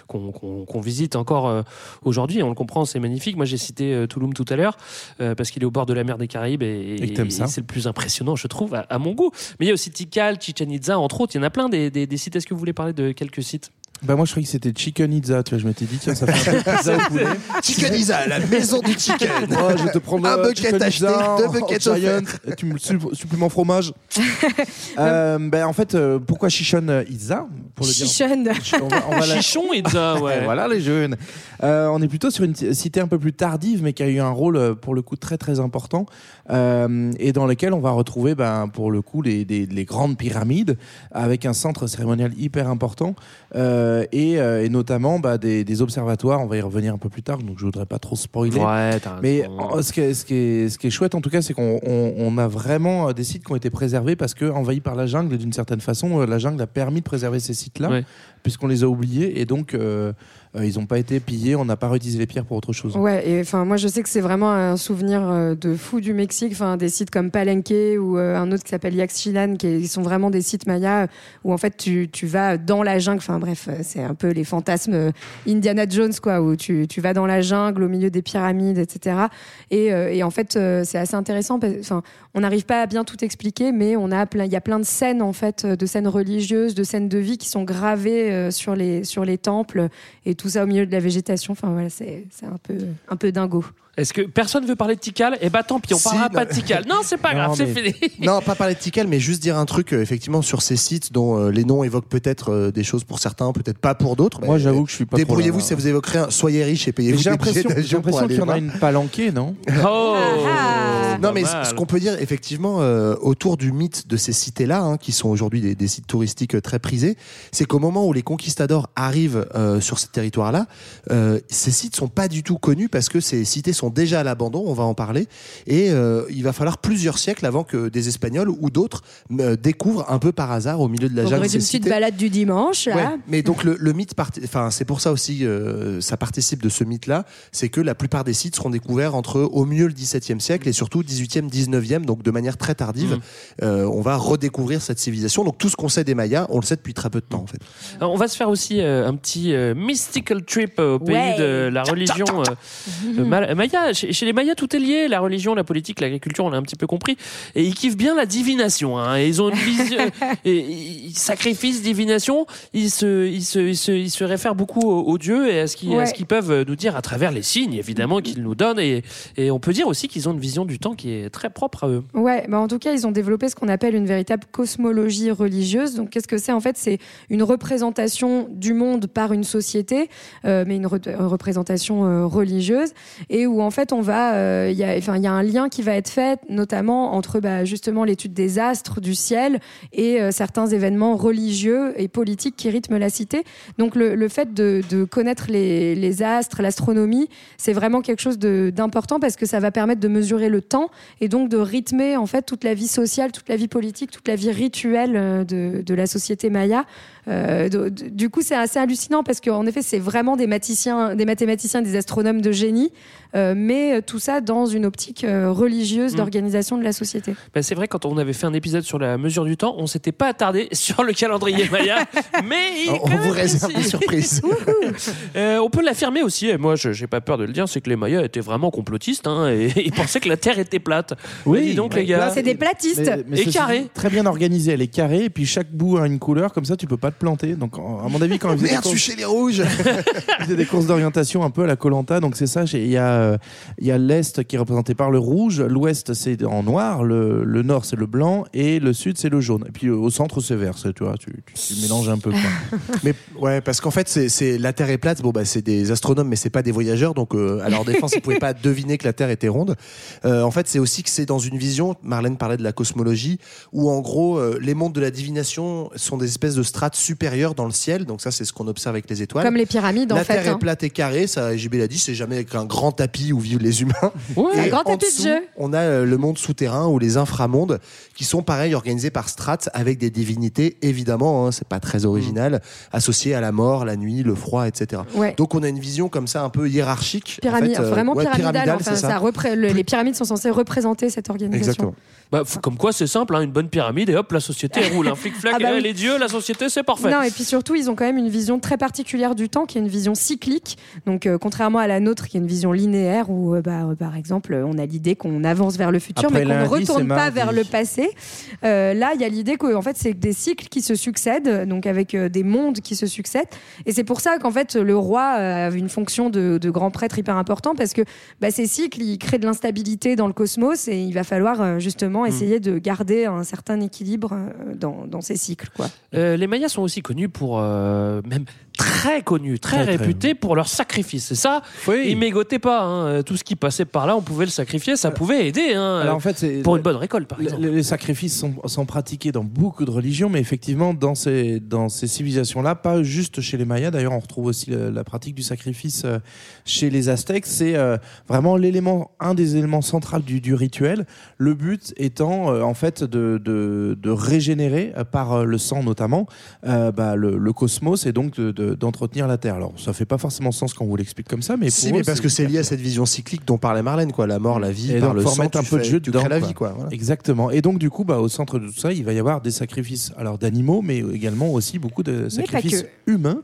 qu'on qu'on- qu'on visite encore euh, aujourd'hui. On le comprend, c'est magnifique. Moi, j'ai cité euh, Tulum tout à l'heure euh, parce qu'il est au bord de la mer des Caraïbes et, c'est le plus impressionnant, je trouve, à, à mon goût. Mais il y a aussi Tikal, Chichen Itza, entre autres. Il y en a plein des, des- des sites. Est-ce que vous voulez parler de quelques sites? Bah moi je croyais que c'était Chicken Itza, tu vois, je m'étais dit tiens ça fait un peu pizza au poulet. (laughs) Chicken Isa, la maison du chicken. (laughs) Je vais te prendre Un bucket acheté, Itza deux buckets Giant, et tu me sup- supplément fromage. (laughs) euh, ben en fait euh, pourquoi Chichon Itza pour le dire Chichon. on va, on va la- Chichon Itza, ouais. Voilà les jeunes. Euh, on est plutôt sur une cité un peu plus tardive, mais qui a eu un rôle euh, pour le coup très très important, euh, et dans lequel on va retrouver ben, pour le coup les, les- les grandes pyramides, avec un centre cérémonial hyper important, euh, et, euh, et notamment bah, des, des observatoires. On va y revenir un peu plus tard, donc je voudrais pas trop spoiler. Ouais, Mais en- ce qui, est, ce, qui est, ce qui est chouette en tout cas, c'est qu'on on, on a vraiment euh, des sites qui ont été préservés parce que envahis par la jungle, d'une certaine façon, la jungle a permis de préserver ces sites-là, Ouais. puisqu'on les a oubliés et donc euh, ils n'ont pas été pillés, on n'a pas réutilisé les pierres pour autre chose. Ouais, et enfin moi je sais que c'est vraiment un souvenir euh, de fou du Mexique, enfin des sites comme Palenque ou euh, un autre qui s'appelle Yaxchilan, qui sont vraiment des sites mayas où en fait tu, tu vas dans la jungle, enfin bref, euh, c'est un peu les fantasmes euh, Indiana Jones quoi, où tu, tu vas dans la jungle au milieu des pyramides, etc. Et, euh, et en fait euh, c'est assez intéressant, enfin on n'arrive pas à bien tout expliquer, mais on a plein, il y a plein de scènes en fait, de scènes religieuses, de scènes de vie qui sont gravées euh, sur les sur les temples et tout ça au milieu de la végétation. Enfin voilà, c'est un peu un peu dingo. Est-ce que personne veut parler de Tikal? Eh bah tant pis, on Si, parlera non. pas de Tikal. Non, c'est pas Non, grave, c'est fini. (laughs) Non, pas parler de Tikal, mais juste dire un truc, euh, effectivement, sur ces sites dont euh, les noms évoquent peut-être euh, des choses pour certains, peut-être pas pour d'autres. Moi, Bah, j'avoue que je suis pas Débrouillez-vous si vous évoquerez un. Soyez riche et payez-vous J'ai l'impression qu'il y en a une palanquée, non (laughs) Oh. Non, mais ce qu'on peut dire, effectivement, euh, autour du mythe de ces cités-là, hein, qui sont aujourd'hui des, des sites touristiques très prisés, c'est qu'au moment où les conquistadors arrivent euh, sur ce territoire-là, euh, ces sites sont pas du tout connus parce que ces cités sont déjà à l'abandon, on va en parler, et euh, il va falloir plusieurs siècles avant que des Espagnols ou d'autres euh, découvrent un peu par hasard au milieu de la jungle une petite balade du dimanche là. Ouais, mais donc le, le mythe, enfin c'est pour ça aussi, euh, ça participe de ce mythe-là, c'est que la plupart des sites seront découverts entre au mieux le XVIIe siècle et surtout 18e, 19e, donc de manière très tardive. Mm. Euh, on va redécouvrir cette civilisation. Donc tout ce qu'on sait des Mayas, on le sait depuis très peu de temps en fait. Alors, on va se faire aussi euh, un petit euh, mystical trip au pays Ouais. de la religion euh, Chez, chez les Mayas, tout est lié la religion, la politique, l'agriculture, on l'a un petit peu compris. Et ils kiffent bien la divination. hein. Ils ont une vision. (laughs) sacrifice, divination. Ils se, ils se, ils se, ils se réfèrent beaucoup aux, aux dieux et à ce qu'ils Ouais. peuvent nous dire à travers les signes, évidemment, qu'ils nous donnent. Et, et on peut dire aussi qu'ils ont une vision du temps qui est très propre à eux. Ouais, bah en tout cas, ils ont développé ce qu'on appelle une véritable cosmologie religieuse. Donc, qu'est-ce que c'est? En fait, c'est une représentation du monde par une société, euh, mais une re- représentation euh, religieuse, et où en fait, on va, euh, il y a, un lien qui va être fait, notamment entre bah, justement l'étude des astres, du ciel, et euh, certains événements religieux et politiques qui rythment la cité. Donc, le, fait de, connaître les, astres, l'astronomie, c'est vraiment quelque chose d'important parce que ça va permettre de mesurer le temps et donc de rythmer en fait toute la vie sociale, toute la vie politique, toute la vie rituelle euh, de la société maya. Euh, du coup, c'est assez hallucinant parce qu'en effet, c'est vraiment des mathématiciens, des mathématiciens, des astronomes de génie, euh, mais tout ça dans une optique euh, religieuse Mm. d'organisation de la société. Ben, c'est vrai, quand on avait fait un épisode sur la mesure du temps, on s'était pas attardé (laughs) sur le calendrier Maya, (laughs) mais il On vous réserve surprises. (laughs) Euh, on peut l'affirmer aussi, et moi je j'ai pas peur de le dire, c'est que les Mayas étaient vraiment complotistes hein, et ils pensaient que la Terre était plate. Oui, dis donc les gars. C'est des platistes. Mais, mais Et ceci carré. dit, Très bien organisé, elle est carrée, et puis chaque bout a une couleur, comme ça tu peux pas te planter. Donc, à mon avis, quand (laughs) ils faisaient des Merde, courses- chez les rouges. (laughs) ils faisaient des courses d'orientation un peu à la Colanta, donc c'est ça. Il y a, euh, il y a l'est qui est représenté par le rouge, l'ouest c'est en noir, le, le nord c'est le blanc et le sud c'est le jaune. Et puis au centre c'est vert, tu vois, tu, tu, tu mélanges un peu. Quoi. (laughs) Mais ouais, parce qu'en fait, c'est, c'est la Terre est plate. Bon, bah, c'est des astronomes, mais c'est pas des voyageurs. Donc, euh, à leur défense, ils pouvaient pas deviner que la Terre était ronde. Euh, en fait, c'est aussi que c'est dans une vision. Marlène parlait de la cosmologie, où en gros, euh, les mondes de la divination sont des espèces de strates supérieure dans le ciel. Donc ça, c'est ce qu'on observe avec les étoiles. Comme les pyramides, en la fait, Terre hein. est plate et carrée. Ça, JB l'a dit, c'est jamais avec un grand tapis où vivent les humains. (laughs) Ouais. Et Un grand en tapis de jeu. On a euh, le monde souterrain ou les inframondes qui sont pareil organisés par strates avec des divinités évidemment. Hein, c'est pas très original, associées à la mort, la nuit, le froid, etc. Ouais. Donc on a une vision comme ça un peu hiérarchique. en Pyramide, fait, euh, vraiment ouais, pyramidale. pyramidale, enfin, c'est ça. ça repré- le- les pyramides sont censées représenter cette organisation. Exactement. Bah, comme quoi, c'est simple, hein, une bonne pyramide et hop, la société roule. Un flic-flac, Ah bah oui. les dieux, la société, c'est parfait. Non, et puis surtout, ils ont quand même une vision très particulière du temps, qui est une vision cyclique. Donc, euh, contrairement à la nôtre, qui est une vision linéaire, où, euh, bah, euh, par exemple, on a l'idée qu'on avance vers le futur, Après mais qu'on ne retourne pas mardi. vers le passé. Euh, là, il y a l'idée que, en fait, c'est des cycles qui se succèdent, donc avec euh, des mondes qui se succèdent. Et c'est pour ça qu'en fait, le roi a une fonction de, de grand prêtre hyper important, parce que bah, ces cycles, ils créent de l'instabilité dans le cosmos, et il va falloir justement essayer de garder un certain équilibre dans, dans ces cycles, quoi. Euh, les Mayas sont aussi connus pour, euh, même très connus, très, Très, très. réputés pour leur sacrifice. Et ça, ils mégotaient pas. hein. Tout ce qui passait par là, on pouvait le sacrifier, ça pouvait aider. hein, Alors en fait, c'est- pour une bonne récolte, par exemple. Les, sacrifices sont, sont pratiqués dans beaucoup de religions, mais effectivement, dans ces, dans ces civilisations-là, pas juste chez les Mayas, d'ailleurs, on retrouve aussi la, la pratique du sacrifice euh, chez les Aztèques. C'est euh, vraiment l'élément, un des éléments centraux du, du rituel. Le but étant, euh, en fait, de, de, de régénérer, euh, par euh, le sang notamment, euh, bah, le, le cosmos et donc de- de- d'entretenir la Terre. Alors, ça fait pas forcément sens quand on vous l'explique comme ça, mais si, pour mais eux, parce que c'est lié à cette vision cyclique dont parlait Marlène, quoi. La mort, la vie, et par donc, le sang, un peu de jeu tu crées la vie, quoi. voilà. Exactement. Et donc, du coup, bah, au centre de tout ça, il va y avoir des sacrifices alors d'animaux, mais également aussi beaucoup de sacrifices humains.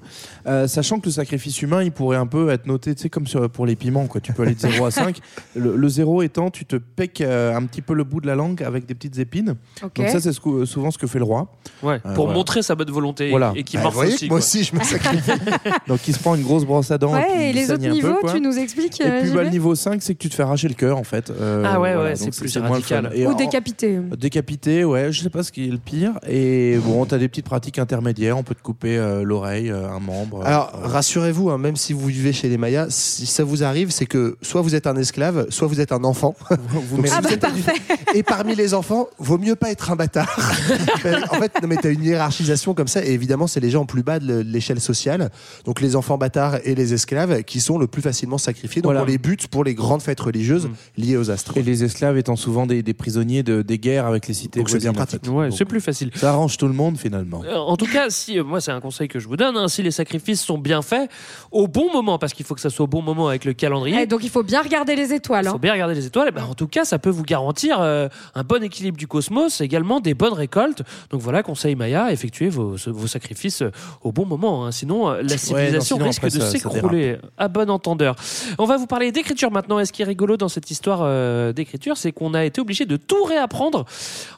Euh, sachant que le sacrifice humain, il pourrait un peu être noté, tu sais, comme sur, pour les piments, quoi. Tu peux aller de 0 à 5. (laughs) Le, le 0 étant, tu te peques euh, un petit peu le bout de la langue avec des petites épines. Donc, ça, c'est ce que- souvent ce que fait le roi. Ouais, Euh, pour voilà. montrer sa bonne volonté Voilà. et qui Bah, marche aussi. moi quoi. aussi, je me sacrifie. (laughs) Donc, il se prend une grosse brosse à dents. puis Ouais, et il les saigne autres un peu, niveaux, quoi. tu nous expliques Et puis, euh, bah, JB le niveau 5, c'est que tu te fais arracher le cœur, en fait. Euh, Ah ouais, voilà. ouais, c'est Donc, plus moins le fun. radical. Et Ou en- décapité. Décapité, ouais, je sais pas ce qui est le pire. Et bon, t'as des petites pratiques intermédiaires, on peut te couper euh, l'oreille, euh, un membre. Alors, rassurez-vous, hein, même si vous vivez chez les Mayas, si ça vous arrive, c'est que soit vous êtes un esclave, soit vous êtes un enfant. (laughs) vous Ah bah parfait. (laughs) Et parmi les enfants, vaut mieux pas être un bâtard. (laughs) en fait, non, mais t'as une hiérarchisation comme ça, et évidemment, c'est les gens plus bas de le- de l'échelle sociale, donc les enfants bâtards et les esclaves, qui sont le plus facilement sacrifiés. Donc Voilà. on les bute pour les grandes fêtes religieuses Mm. liées aux astres. Et les esclaves étant souvent des, des prisonniers de, des guerres avec les cités Donc c'est bien en pratique. Ouais, c'est plus facile. Ça arrange tout le monde finalement. Euh, En tout cas, si euh, moi c'est un conseil que je vous donne, hein, si les sacrifices sont bien faits au bon moment, parce qu'il faut que ça soit au bon moment avec le calendrier. Eh, donc il faut bien regarder les étoiles. Il hein. faut bien regarder les étoiles. Et ben, en tout cas, ça peut vous garantir euh, un bon équilibre du cosmos, également des bonnes récoltes. Donc voilà, conseil Maya, effectuez vos, vos sacrifices euh, au bon moment. hein. Sinon, euh, la civilisation sinon, risque après, de s'écrouler. À bon entendeur. On va vous parler d'écriture maintenant. Et ce qui est rigolo dans cette histoire euh, d'écriture, c'est qu'on a été obligé de tout réapprendre.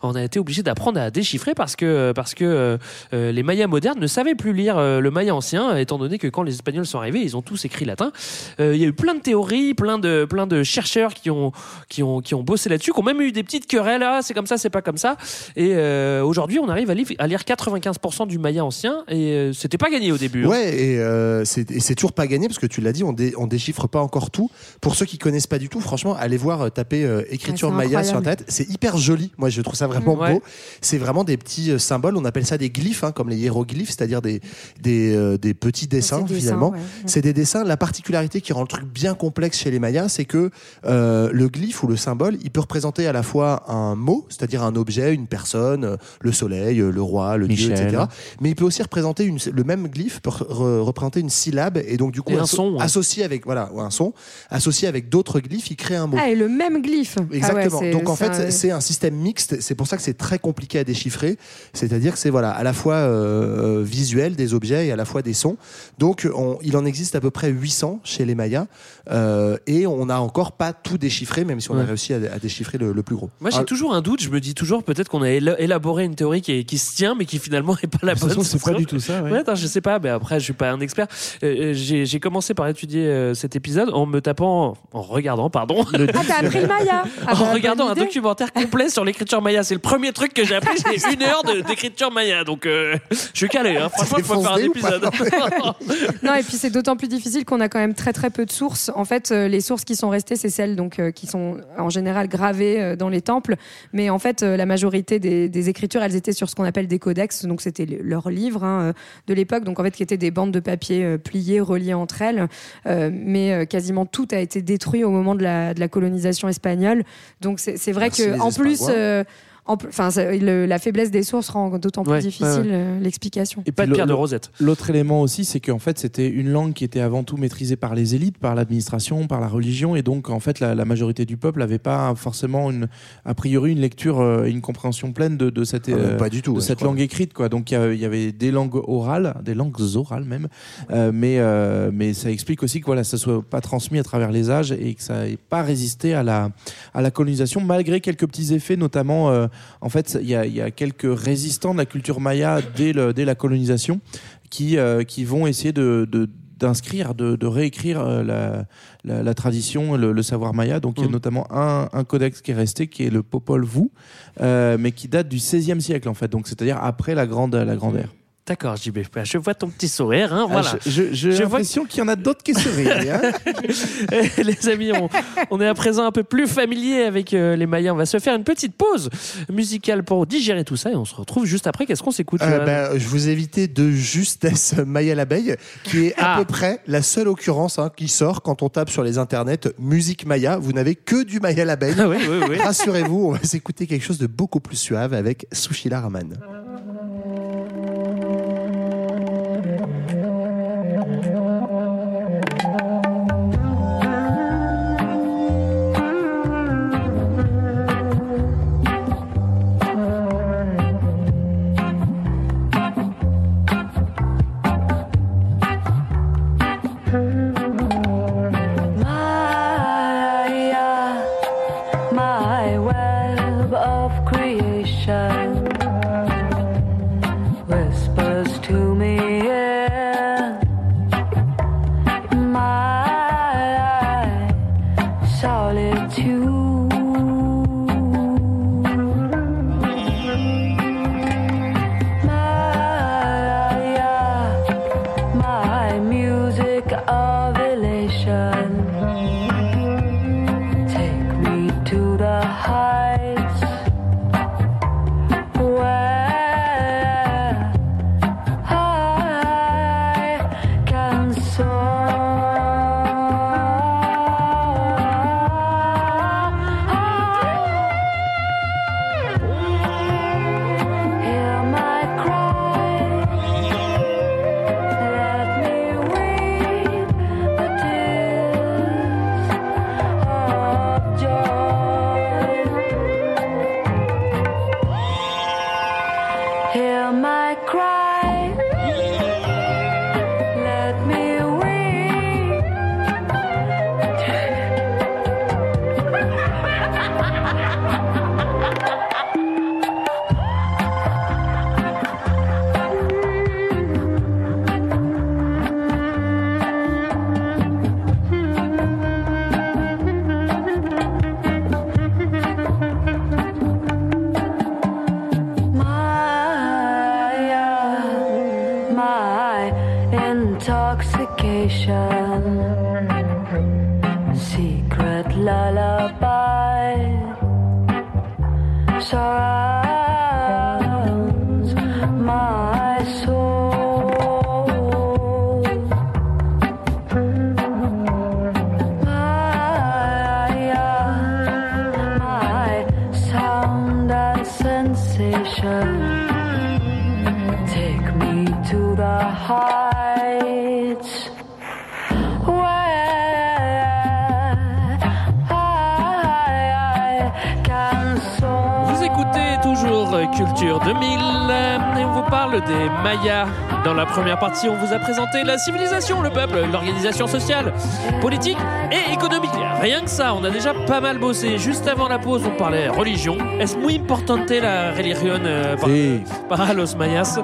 On a été obligé d'apprendre à déchiffrer parce que, parce que euh, les Mayas modernes ne savaient plus lire euh, le Maya ancien, étant donné que quand les Espagnols sont arrivés, ils ont tous écrit latin. Euh, Il y a eu plein de théories, plein de, plein de chercheurs qui ont, qui ont, qui ont bossé là-dessus, qui ont même eu des petites querelles. Ah, c'est comme ça, c'est pas comme ça. Et euh, aujourd'hui, on arrive à lire, à lire 95% du Maya ancien et euh, c'était pas gagné au début. hein. Ouais, et euh, c'est et c'est toujours pas gagné parce que tu l'as dit, on, dé- on déchiffre pas encore tout. Pour ceux qui connaissent pas du tout, franchement, allez voir, taper euh, écriture Ouais, c'est maya sur internet. C'est hyper joli. Moi, je trouve ça vraiment Ouais. beau. C'est vraiment des petits symboles. On appelle ça des glyphes, hein, comme les hiéroglyphes, c'est-à-dire des des, euh, des petits dessins Des dessins, finalement. ouais. C'est des dessins. La particularité qui rend le truc bien complexe chez les Mayas, c'est que euh, le glyphe ou le symbole, il peut représenter à la fois un mot, c'est-à-dire un objet, une personne, euh, le soleil, euh, le roi, le dieu, etc. Mais il peut aussi représenter une, le même glyphe peut re- représenter une syllabe et donc du coup Et un asso- son, ouais. associé avec voilà ou un son associé avec d'autres glyphes, il crée un mot. Ah, et le même glyphe. Ah ouais, Exactement. Donc en fait, un- c'est un système mixte. C'est pour ça que c'est très compliqué à déchiffrer. C'est-à-dire que c'est voilà à la fois euh, visuel des objets et à la fois des sons. Donc on- il en existe à peu près 800 chez les Mayas euh, et on n'a encore pas tout déchiffré, même si on a réussi à, à déchiffrer le, le plus gros. Moi, j'ai Ah, toujours un doute. Je me dis toujours peut-être qu'on a éla- élaboré une théorie qui, est- qui se tient, mais qui finalement n'est pas la De toute bonne. façon, c'est Ça se pas du tout ça. ouais. Ouais, attends, je sais pas. Mais après, je suis pas un expert. Euh, j'ai j'ai commencé par étudier euh, cet épisode en me tapant, en regardant, pardon, (laughs) Ah, t'as appris le Maya Ah en regardant bonne un documentaire complet sur l'écriture maya. C'est le premier truc que j'ai appris. J'ai une heure de- d'écriture maya, donc euh, je suis calé. Hein. Franchement, il faut faire un épisode. (laughs) Non, et puis c'est d'autant plus difficile qu'on a quand même très très peu de sources. En fait, euh, les sources qui sont restées, c'est celles donc euh, qui sont en général gravées euh, dans les temples. Mais en fait, euh, la majorité des, des écritures, elles étaient sur ce qu'on appelle des codex. Donc c'était le- leurs livres hein, euh, de l'époque. Donc en fait, qui étaient des bandes de papier euh, pliées, reliées entre elles. Euh, mais euh, quasiment tout a été détruit au moment de la, de la colonisation espagnole. Donc c'est vrai Merci que plus. Euh, en plus- Enfin, le- la faiblesse des sources rend d'autant plus Ouais, difficile ouais, ouais. euh, l'explication. Et pas de Le- pierre de Rosette. L'autre élément aussi, c'est qu'en fait, c'était une langue qui était avant tout maîtrisée par les élites, par l'administration, par la religion, et donc en fait, la, la majorité du peuple n'avait pas forcément une, a priori, une lecture, euh, une compréhension pleine de, de cette, Ah, euh, pas du tout, de ouais, je cette langue écrite, quoi. Donc il y a- il y, avait des langues orales, des langues orales même, euh, mais euh, mais ça explique aussi que voilà, ça soit pas transmis à travers les âges et que ça n'ait pas résisté à la à la colonisation, malgré quelques petits effets, notamment euh, en fait, il y a, il y a quelques résistants de la culture maya dès, le, dès la colonisation qui, euh, qui vont essayer de, de- d'inscrire, de, de réécrire euh, la, la, la tradition, le, le savoir maya. Donc il y a Mhm. notamment un, un codex qui est resté, qui est le Popol Vuh, euh, mais qui date du XVIe siècle en fait. Donc c'est-à-dire après la grande, la grande ère. D'accord, JB. Je vois ton petit sourire. Hein, voilà. Ah, je- je- J'ai l'impression qu'il y en a d'autres qui sourient. hein. (laughs) Eh, les amis, on, on est à présent un peu plus familier avec euh, les Mayas. On va se faire une petite pause musicale pour digérer tout ça et on se retrouve juste après. Qu'est-ce qu'on s'écoute Euh, ben, je vous ai évité de justesse (laughs) Maya l'abeille, qui est à Ah. peu près la seule occurrence hein, qui sort quand on tape sur les internets musique Maya. Vous n'avez que du Maya l'abeille. Ah oui, oui, oui. Rassurez-vous, on va s'écouter quelque chose de beaucoup plus suave avec Sushila Raman. Des Mayas. Dans la première partie, on vous a présenté la civilisation, le peuple, l'organisation sociale, politique et économique. Rien que ça, on a déjà pas mal bossé. Juste avant la pause, on parlait religion. Es muy importante la religión euh, par- para los mayas?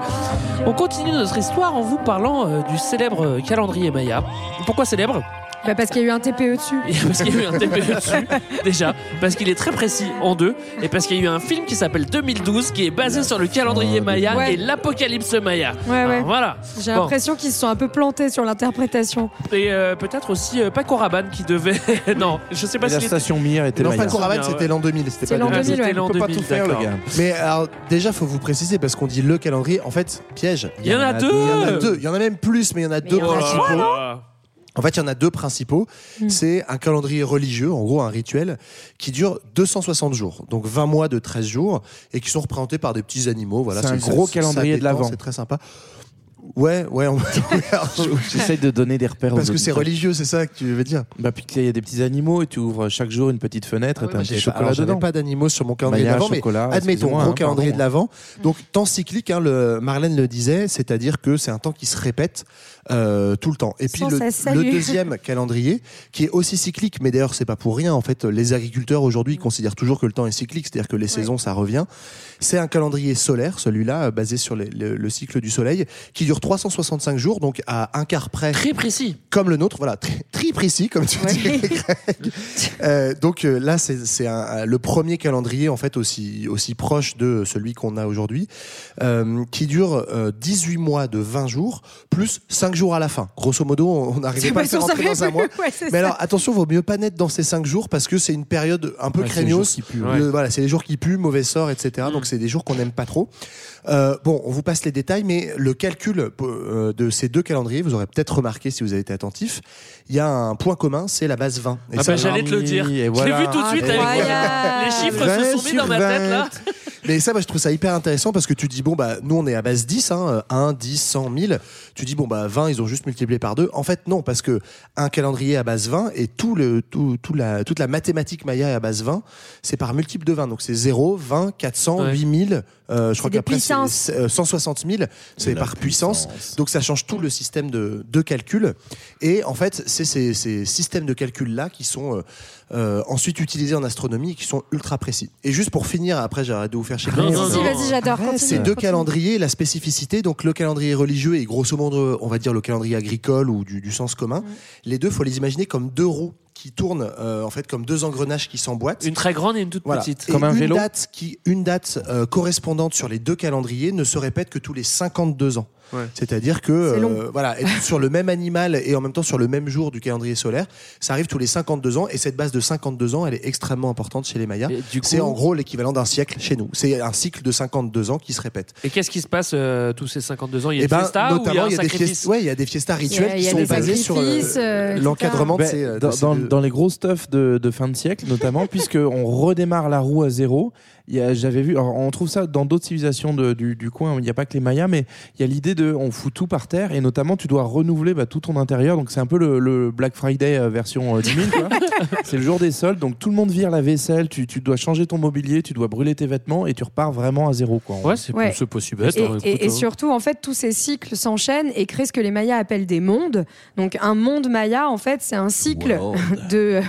On continue notre histoire en vous parlant euh, du célèbre calendrier maya. Pourquoi célèbre? Bah, parce qu'il y a eu un TPE dessus. parce qu'il y a eu un TPE (laughs) dessus, déjà, parce qu'il est très précis en deux, et parce qu'il y a eu un film qui s'appelle 2012 qui est basé sur le calendrier maya Ouais. et l'apocalypse maya. Ouais, ouais. Alors, voilà. J'ai Bon. l'impression qu'ils se sont un peu plantés sur l'interprétation. Et euh, peut-être aussi euh, Paco Rabanne qui devait. (laughs) non, je sais pas Et la si. station Mir était Non, Maya. Paco Rabanne, c'était l'an 2000, c'était l'an 2000. 2000, ouais. l'an Il peut pas 2000, tout faire, le gars. Mais alors, déjà, faut vous préciser parce qu'on dit le calendrier. En fait, piège. Il y en a deux. Il y en a deux. Il y en a même plus, mais il y en a deux principaux. En fait, il y en a deux principaux. Hmm. C'est un calendrier religieux, en gros un rituel, qui dure 260 jours, donc 20 mois de 13 jours, et qui sont représentés par des petits animaux. Voilà, C'est un gros calendrier de l'Avent. C'est très sympa. Ouais, ouais, on... (laughs) J'essaye de donner des repères. parce aux que c'est religieux, c'est ça que tu veux dire. Bah, puis qu'il y a des petits animaux et tu ouvres chaque jour une petite fenêtre et t'as un petit pas- chocolat j'avais dedans. pas d'animaux sur mon calendrier Maya, de l'Avent, mais admettons, gros hein, calendrier pardon. de l'Avent. Donc, temps cyclique, hein, le, Marlène le disait, c'est-à-dire que c'est un temps qui se répète euh, tout le temps. Et puis, le, deuxième (laughs) calendrier, qui est aussi cyclique, mais d'ailleurs, c'est pas pour rien. En fait, les agriculteurs aujourd'hui considèrent toujours que le temps est cyclique, c'est-à-dire que les saisons, ça revient. C'est un calendrier solaire, celui-là, euh, basé sur les- le, le cycle du soleil, qui dure 365 jours, donc à un quart près Très précis. comme le nôtre, voilà, très, très précis, comme tu Ouais. dis, Greg. (laughs) Euh, donc euh, là, c'est le premier calendrier en fait aussi aussi proche de celui qu'on a aujourd'hui, euh, qui dure euh, 18 mois de 20 jours plus 5 jours à la fin. Grosso modo, on n'arrivait pas à faire rentrer dans un mois. (laughs) Ouais, Mais ça. alors attention, vaut mieux pas naître dans ces 5 jours parce que c'est une période un peu Ouais, c'est les jours craignos. qui puent, Le- Voilà, c'est les jours qui puent, mauvais sort, etc. Donc c'est des jours qu'on n'aime pas trop. Euh, bon, on vous passe les détails, mais le calcul euh, de ces deux calendriers, vous aurez peut-être remarqué si vous avez été attentif, il y a un point commun, c'est la base 20. Et Ah ça, bah, j'allais te le dire. Et Je voilà. l'ai vu tout de suite. avec-. Les chiffres 20 se sont mis dans ma tête là. 20. Mais ça, moi, je trouve ça hyper intéressant parce que tu dis, bon, bah, nous, on est à base 10, hein, 1, 10, 100, 1000. Tu dis, bon, bah, 20, ils ont juste multiplié par 2. En fait, non, parce que un calendrier à base 20 et tout le, tout, tout la, toute la mathématique Maya est à base 20, c'est par multiple de 20. Donc, c'est 0, 20, 400, Ouais. 8000. Euh, je crois qu'après, c'est puissances. c'est, euh, 160 000. C'est la par puissance. puissance. Donc, ça change tout le système de, de calcul. Et en fait, c'est ces, ces systèmes de calcul-là qui sont euh, euh, ensuite utilisés en astronomie et qui sont ultra précis. Et juste pour finir, après, j'arrête de vous faire chier. Non, non, Vas-y, non. vas-y, j'adore. Ces deux calendriers, la spécificité, donc le calendrier religieux et grosso modo, on va dire le calendrier agricole ou du, du sens commun, les deux, faut les imaginer comme deux roues qui tournent, euh, en fait, comme deux engrenages qui s'emboîtent. Une très grande et une toute Voilà. petite. Et Comme un une vélo date qui, une date euh, correspondante sur les deux calendriers ne se répète que tous les 52 ans. Ouais. C'est-à-dire que euh, voilà, être sur le même animal et en même temps sur le même jour du calendrier solaire, ça arrive tous les 52 ans et cette base de 52 ans, elle est extrêmement importante chez les Mayas. C'est en gros l'équivalent d'un siècle chez nous. C'est un cycle de 52 ans qui se répète. Et qu'est-ce qui se passe euh, tous ces 52 ans? Il y a Eh ben, fiesta ou il y a notamment, un il y a des fiestas, ouais, il y a des fiestas rituelles Il y a- qui sont des basées sur euh, euh, l'encadrement de Ben, ces, de dans, ces dans- deux- dans les gros stuff de, de fin de siècle, notamment, (laughs) puisqu'on redémarre la roue à zéro. J'avais vu, alors, on trouve ça dans d'autres civilisations de- du, du coin, il n'y a pas que les Mayas, mais il y a l'idée de on fout tout par terre et notamment tu dois renouveler bah, tout ton intérieur. Donc c'est un peu le, le Black Friday euh, version euh, 10 000. quoi. c'est le jour des soldes, donc tout le monde vire la vaisselle, tu, tu dois changer ton mobilier, tu dois brûler tes vêtements et tu repars vraiment à zéro. Quoi, Ouais, c'est Ouais. Et, et- écoute, et hein. surtout, en fait, tous ces cycles s'enchaînent et créent ce que les Mayas appellent des mondes. Donc, un monde Maya, en fait, c'est un cycle de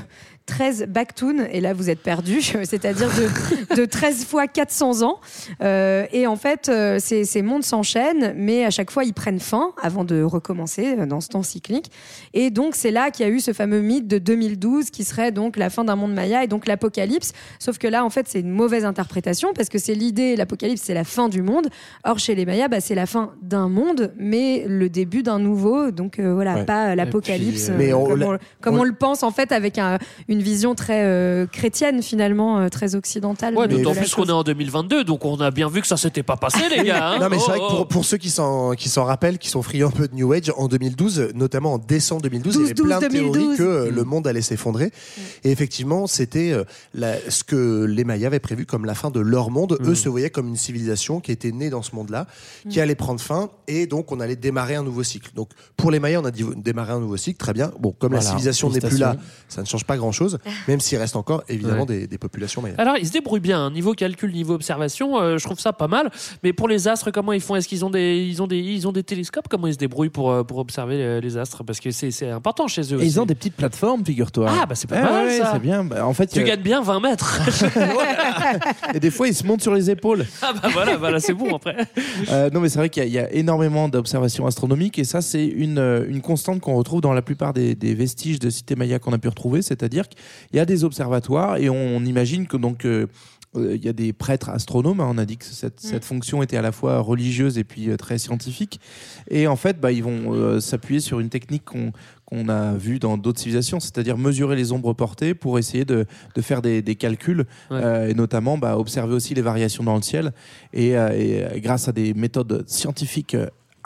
13 Baktoun, et là vous êtes perdu, (laughs) c'est-à-dire de, de 13 fois 400 ans. Euh, et en fait, euh, ces, ces mondes s'enchaînent, mais à chaque fois ils prennent fin avant de recommencer euh, dans ce temps cyclique. Et donc c'est là qu'il y a eu ce fameux mythe de 2012 qui serait donc la fin d'un monde maya et donc l'apocalypse. Sauf que là, en fait, c'est une mauvaise interprétation parce que c'est l'idée, l'apocalypse, c'est la fin du monde. Or, chez les Mayas, bah, c'est la fin d'un monde, mais le début d'un nouveau. Donc euh, voilà, Ouais. pas l'apocalypse comme, l'a- on, comme on- on le pense en fait avec un- une vision très euh, chrétienne finalement, euh, très occidentale. Ouais, d'autant plus qu'on est en 2022, donc on a bien vu que ça s'était pas passé, les gars. hein. (laughs) Non, mais c'est vrai Oh, que pour, oh. pour ceux qui s'en, qui s'en rappellent, qui sont friands un peu de New Age, en 2012, notamment en décembre 2012, il y avait 12, plein de 2012. théories que le monde allait s'effondrer. Et effectivement, c'était euh, ce que les Mayas avaient prévu comme la fin de leur monde. Eux se voyaient comme une civilisation qui était née dans ce monde-là, qui allait prendre fin, et donc on allait démarrer un nouveau cycle. Donc pour les Mayas, on a dit démarrer un nouveau cycle, très bien. Bon, comme la civilisation n'est plus là, ça ne change pas grand-chose. Chose, même s'il reste encore évidemment des, des populations mayas. Alors, ils se débrouillent bien. hein. Niveau calcul, niveau observation, euh, je trouve ça pas mal. Mais pour les astres, comment ils font? Est-ce qu'ils ont des, ils ont des, ils ont des télescopes? Comment ils se débrouillent pour, euh, pour observer euh, les astres? Parce que c'est c'est important chez eux. Et aussi. ils ont des petites plateformes, figure-toi. Ah, bah, c'est pas Ouais, mal, ouais, ça. C'est bien. Bah, en fait, Tu gagnes bien 20 mètres. (laughs) (laughs) et des fois, ils se montent sur les épaules. (laughs) ah bah voilà, voilà c'est bon après. Euh, non, mais c'est vrai qu'il y, a- il y a énormément d'observations astronomiques et ça, c'est une, une constante qu'on retrouve dans la plupart des, des vestiges de cités mayas qu'on a pu retrouver. C'est-à-dire qu'il y a des observatoires et on, imagine que donc. euh, euh, il y a des prêtres astronomes, hein, on a dit que cette, cette fonction était à la fois religieuse et puis euh, très scientifique. Et en fait, bah, ils vont euh, s'appuyer sur une technique qu'on qu'on a vue dans d'autres civilisations, c'est-à-dire mesurer les ombres portées pour essayer de, de faire des, des calculs Ouais. euh, et notamment bah, observer aussi les variations dans le ciel. Et, euh, et, grâce à des méthodes scientifiques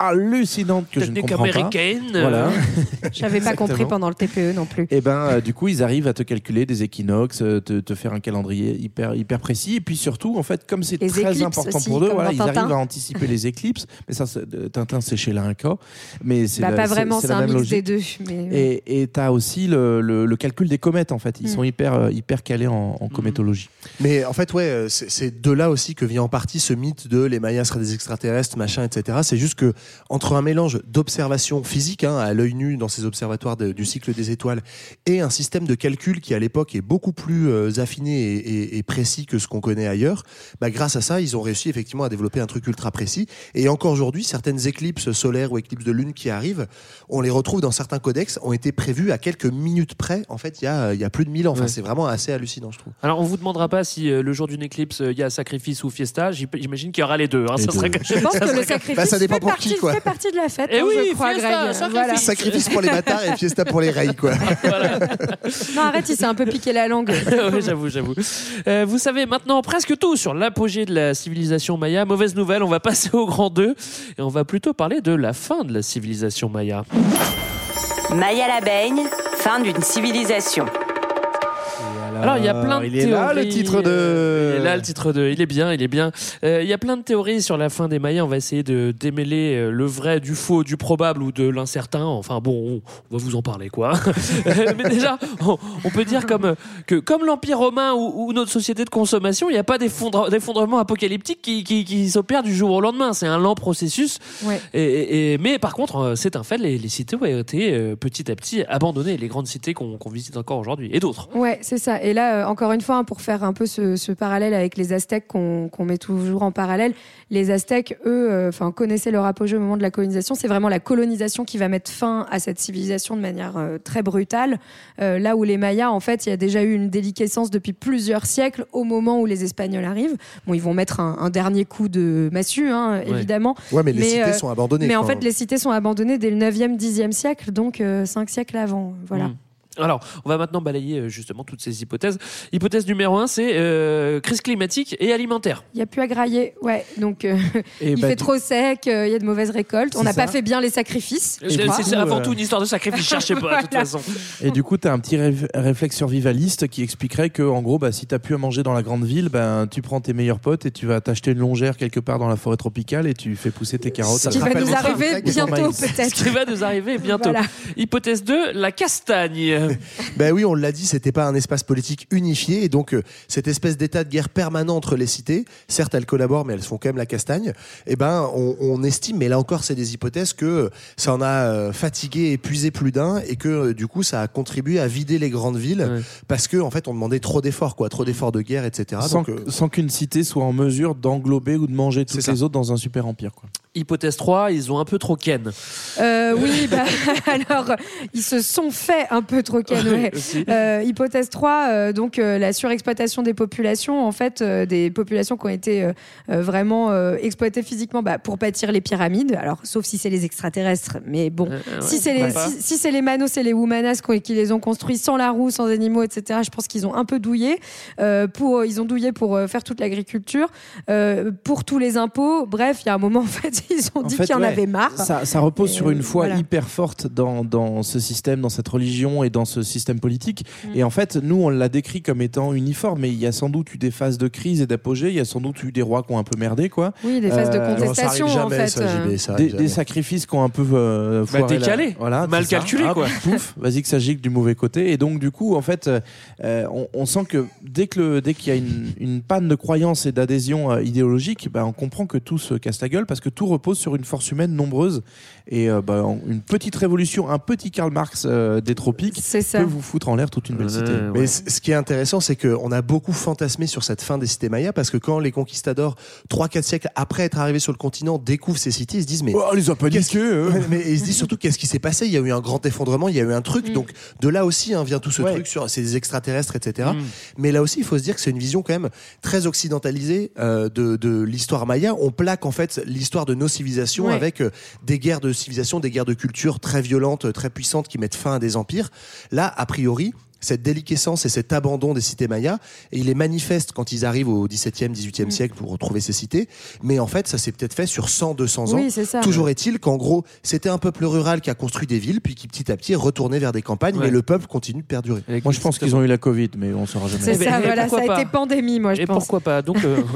hallucinantes que je ne comprends américaine. pas. Voilà. (laughs) (laughs) J'avais pas compris pendant le TPE non plus. Et ben, euh, du coup, ils arrivent à te calculer des équinoxes, euh, te, te faire un calendrier hyper, hyper précis. Et puis surtout, en fait, comme c'est Les très éclipses important aussi, pour eux, voilà, ils Tintin. arrivent à anticiper les éclicipes. Mais ça, c'est- euh, Tintin, c'est chez l'Inca. Mais c'est Bah, la- pas vraiment, c'est un mix des deux. Mais... Et tu as aussi le, le- le calcul des comètes, en fait. Ils Mm. sont hyper, hyper calés en, en cométologie. Mais en fait, ouais, c'est c'est de là aussi que vient en partie ce mythe de les Mayas seraient des extraterrestres, machin, etc. C'est juste que entre un mélange d'observation physique hein, à l'œil nu dans ces observatoires de- du cycle des étoiles et un système de calcul qui à l'époque est beaucoup plus euh, affiné et, et- et précis que ce qu'on connaît ailleurs, bah, grâce à ça, ils ont réussi effectivement à développer un truc ultra précis. Et encore aujourd'hui, certaines éclipses solaires ou éclipses de lune qui arrivent, on les retrouve dans certains codex, ont été prévues à quelques minutes près. En fait, il y a, il y a plus de 1000 ans. Enfin, Ouais. c'est vraiment assez hallucinant, je trouve. Alors, on vous demandera pas si euh, le jour d'une éclipse, euh, il y a sacrifice ou fiesta. J'imagine qu'il y aura les deux. hein. Les Ça deux. serait- Je pense ça que le sacrifice Bah, ça dépend fait, pour partie, quoi. fait partie de la fête, Eh hein, oui, je crois, fiesta, Greg. sacrifice. Voilà. Sacrifice pour les bâtards et fiesta pour les rails, quoi. (laughs) Voilà. Non, arrête, il s'est un peu piqué la langue. (laughs) oui, j'avoue, j'avoue. Euh, vous savez maintenant presque tout sur l'apogée de la civilisation maya. Mauvaise nouvelle, on va passer au grand 2 et on va plutôt parler de la fin de la civilisation maya. Maya la baigne, fin d'une civilisation. Alors il y a plein de il est là, théories. le titre de- euh, Il est là le titre 2. Il est bien, il est bien. Euh, il y a plein de théories sur la fin des Mayas. On va essayer de démêler euh, le vrai du faux, du probable ou de l'incertain. Enfin bon, on, va vous en parler quoi. (laughs) Mais déjà, on, on peut dire comme que comme l'Empire romain ou, ou notre société de consommation, il n'y a pas d'effondre- d'effondrement apocalyptique qui, qui, qui s'opère du jour au lendemain. C'est un lent processus. Ouais. Et, mais par contre, c'est un fait, les, les cités ont été euh, petit à petit abandonnées, les grandes cités qu'on visite encore aujourd'hui, et d'autres. Ouais, c'est ça. Et là, euh, encore une fois, hein, pour faire un peu ce, ce parallèle avec les Aztèques qu'on met toujours en parallèle, les Aztèques, eux, euh, enfin, connaissaient leur apogée au moment de la colonisation. C'est vraiment la colonisation qui va mettre fin à cette civilisation de manière euh, très brutale. Euh, là où les Mayas, en fait, il y a déjà eu une déliquescence depuis plusieurs siècles au moment où les Espagnols arrivent. Bon, ils vont mettre un, un dernier coup de massue, hein, Ouais. évidemment. Ouais, mais les cités euh, sont abandonnées. Mais en fait, les cités sont abandonnées dès le 9e, 10e siècle, donc euh, 5 siècles avant. Voilà. Mm. Alors, on va maintenant balayer euh, justement toutes ces hypothèses. Hypothèse numéro un, c'est euh, crise climatique et alimentaire. Il n'y a plus à grailler, ouais. Donc, euh, (laughs) il bah, fait trop sec, euh, il y a de mauvaises récoltes. On n'a pas fait bien les sacrifices. C'est avant tout une histoire de sacrifice, (laughs) cherchez pas, de toute façon. Et du coup, tu as un petit ré- réflexe survivaliste qui expliquerait que, en gros, bah, si tu plus à manger dans la grande ville, ben, tu prends tes meilleurs potes et tu vas t'acheter une longère quelque part dans la forêt tropicale et tu fais pousser tes carottes. Ça Ce qui va nous arriver bientôt, maïs. Ce qui peut-être. va nous arriver bientôt. Hypothèse 2, la castagne. (laughs) Ben oui, on l'a dit, c'était pas un espace politique unifié, et donc euh, cette espèce d'état de guerre permanent entre les cités, certes elles collaborent, mais elles font quand même la castagne. Et ben, on, on estime, mais là encore, c'est des hypothèses que ça en a euh, fatigué, épuisé plus d'un, et que euh, du coup, ça a contribué à vider les grandes villes Ouais. parce que en fait, on demandait trop d'efforts, quoi, trop d'efforts de guerre, etc. sans, Donc, euh, sans qu'une cité soit en mesure d'englober ou de manger toutes ça. les autres dans un super empire. Quoi. Hypothèse 3, ils ont un peu trop ken. Euh, oui, bah, (laughs) alors, ils se sont fait un peu trop ken, ouais. Euh, hypothèse 3, euh, donc la surexploitation des populations, en fait, des populations qui ont été vraiment exploitées physiquement bah, pour bâtir les pyramides. Alors, sauf si c'est les extraterrestres, mais bon. Ouais, si c'est les, si, si c'est les Manos et les Wumanas qui, qui les ont construits sans la roue, sans animaux, etc., je pense qu'ils ont un peu douillé. Pour, ils ont douillé pour faire toute l'agriculture, pour tous les impôts. Bref, il y a un moment, (laughs) en fait, (laughs) ils ont En dit qu'il y en ouais, avait marre. Ça, ça repose Et, sur une foi voilà. hyper forte dans, dans ce système, dans cette religion et dans ce système politique. Mm. Et en fait, nous, on l'a décrit comme étant uniforme, mais il y a sans doute eu des phases de crise et d'apogée. Il y a sans doute eu des rois qui ont un peu merdé, quoi. Oui, des phases de Euh, contestation, en fait. euh. des, des sacrifices qui ont un peu euh, Bah, la- décalé. voilà, Mal ça. calculé, Ah, quoi. Pouf, vas-y que ça gicle du mauvais côté. Et donc du coup, en fait, euh, on, on sent que dès que le- dès qu'il y a une, une panne de croyance et d'adhésion euh, idéologique, bah, on comprend que tout se casse la gueule parce que tout repose sur une force humaine nombreuse et euh, bah, une petite révolution, un petit Karl Marx euh, des tropiques ça. peut vous foutre en l'air toute une belle cité. Mais ce qui est intéressant, c'est qu'on a beaucoup fantasmé sur cette fin des cités mayas parce que quand les conquistadors, 3-4 siècles après être arrivés sur le continent, découvrent ces cités, ils se disent mais. Oh, les a pas. Ouais, mais ils se disent surtout qu'est-ce qui s'est passé? Il y a eu un grand effondrement, il y a eu un truc. Donc de là aussi hein, vient tout ce truc sur ces extraterrestres, etc. Mm. Mais là aussi, il faut se dire que c'est une vision quand même très occidentalisée euh, de, de l'histoire maya. On plaque en fait l'histoire de nos civilisations Ouais. avec euh, des guerres de civilisation, des guerres de culture très violentes, très puissantes qui mettent fin à des empires. Là, a priori, cette déliquescence et cet abandon des cités mayas, et il est manifeste quand ils arrivent au XVIIe, XVIIIe siècle pour retrouver ces cités. Mais en fait, ça s'est peut-être fait sur 100, 200 ans. Oui, c'est ça. Toujours est-il qu'en gros, c'était un peuple rural qui a construit des villes, puis qui petit à petit est retourné vers des campagnes, Ouais. mais le peuple continue de perdurer. Moi, je pense qu'ils ont eu la Covid, mais on saura jamais. C'est ça, et voilà, ça a pas été pandémie, moi, je Et pense. pourquoi pas Donc, euh. (laughs)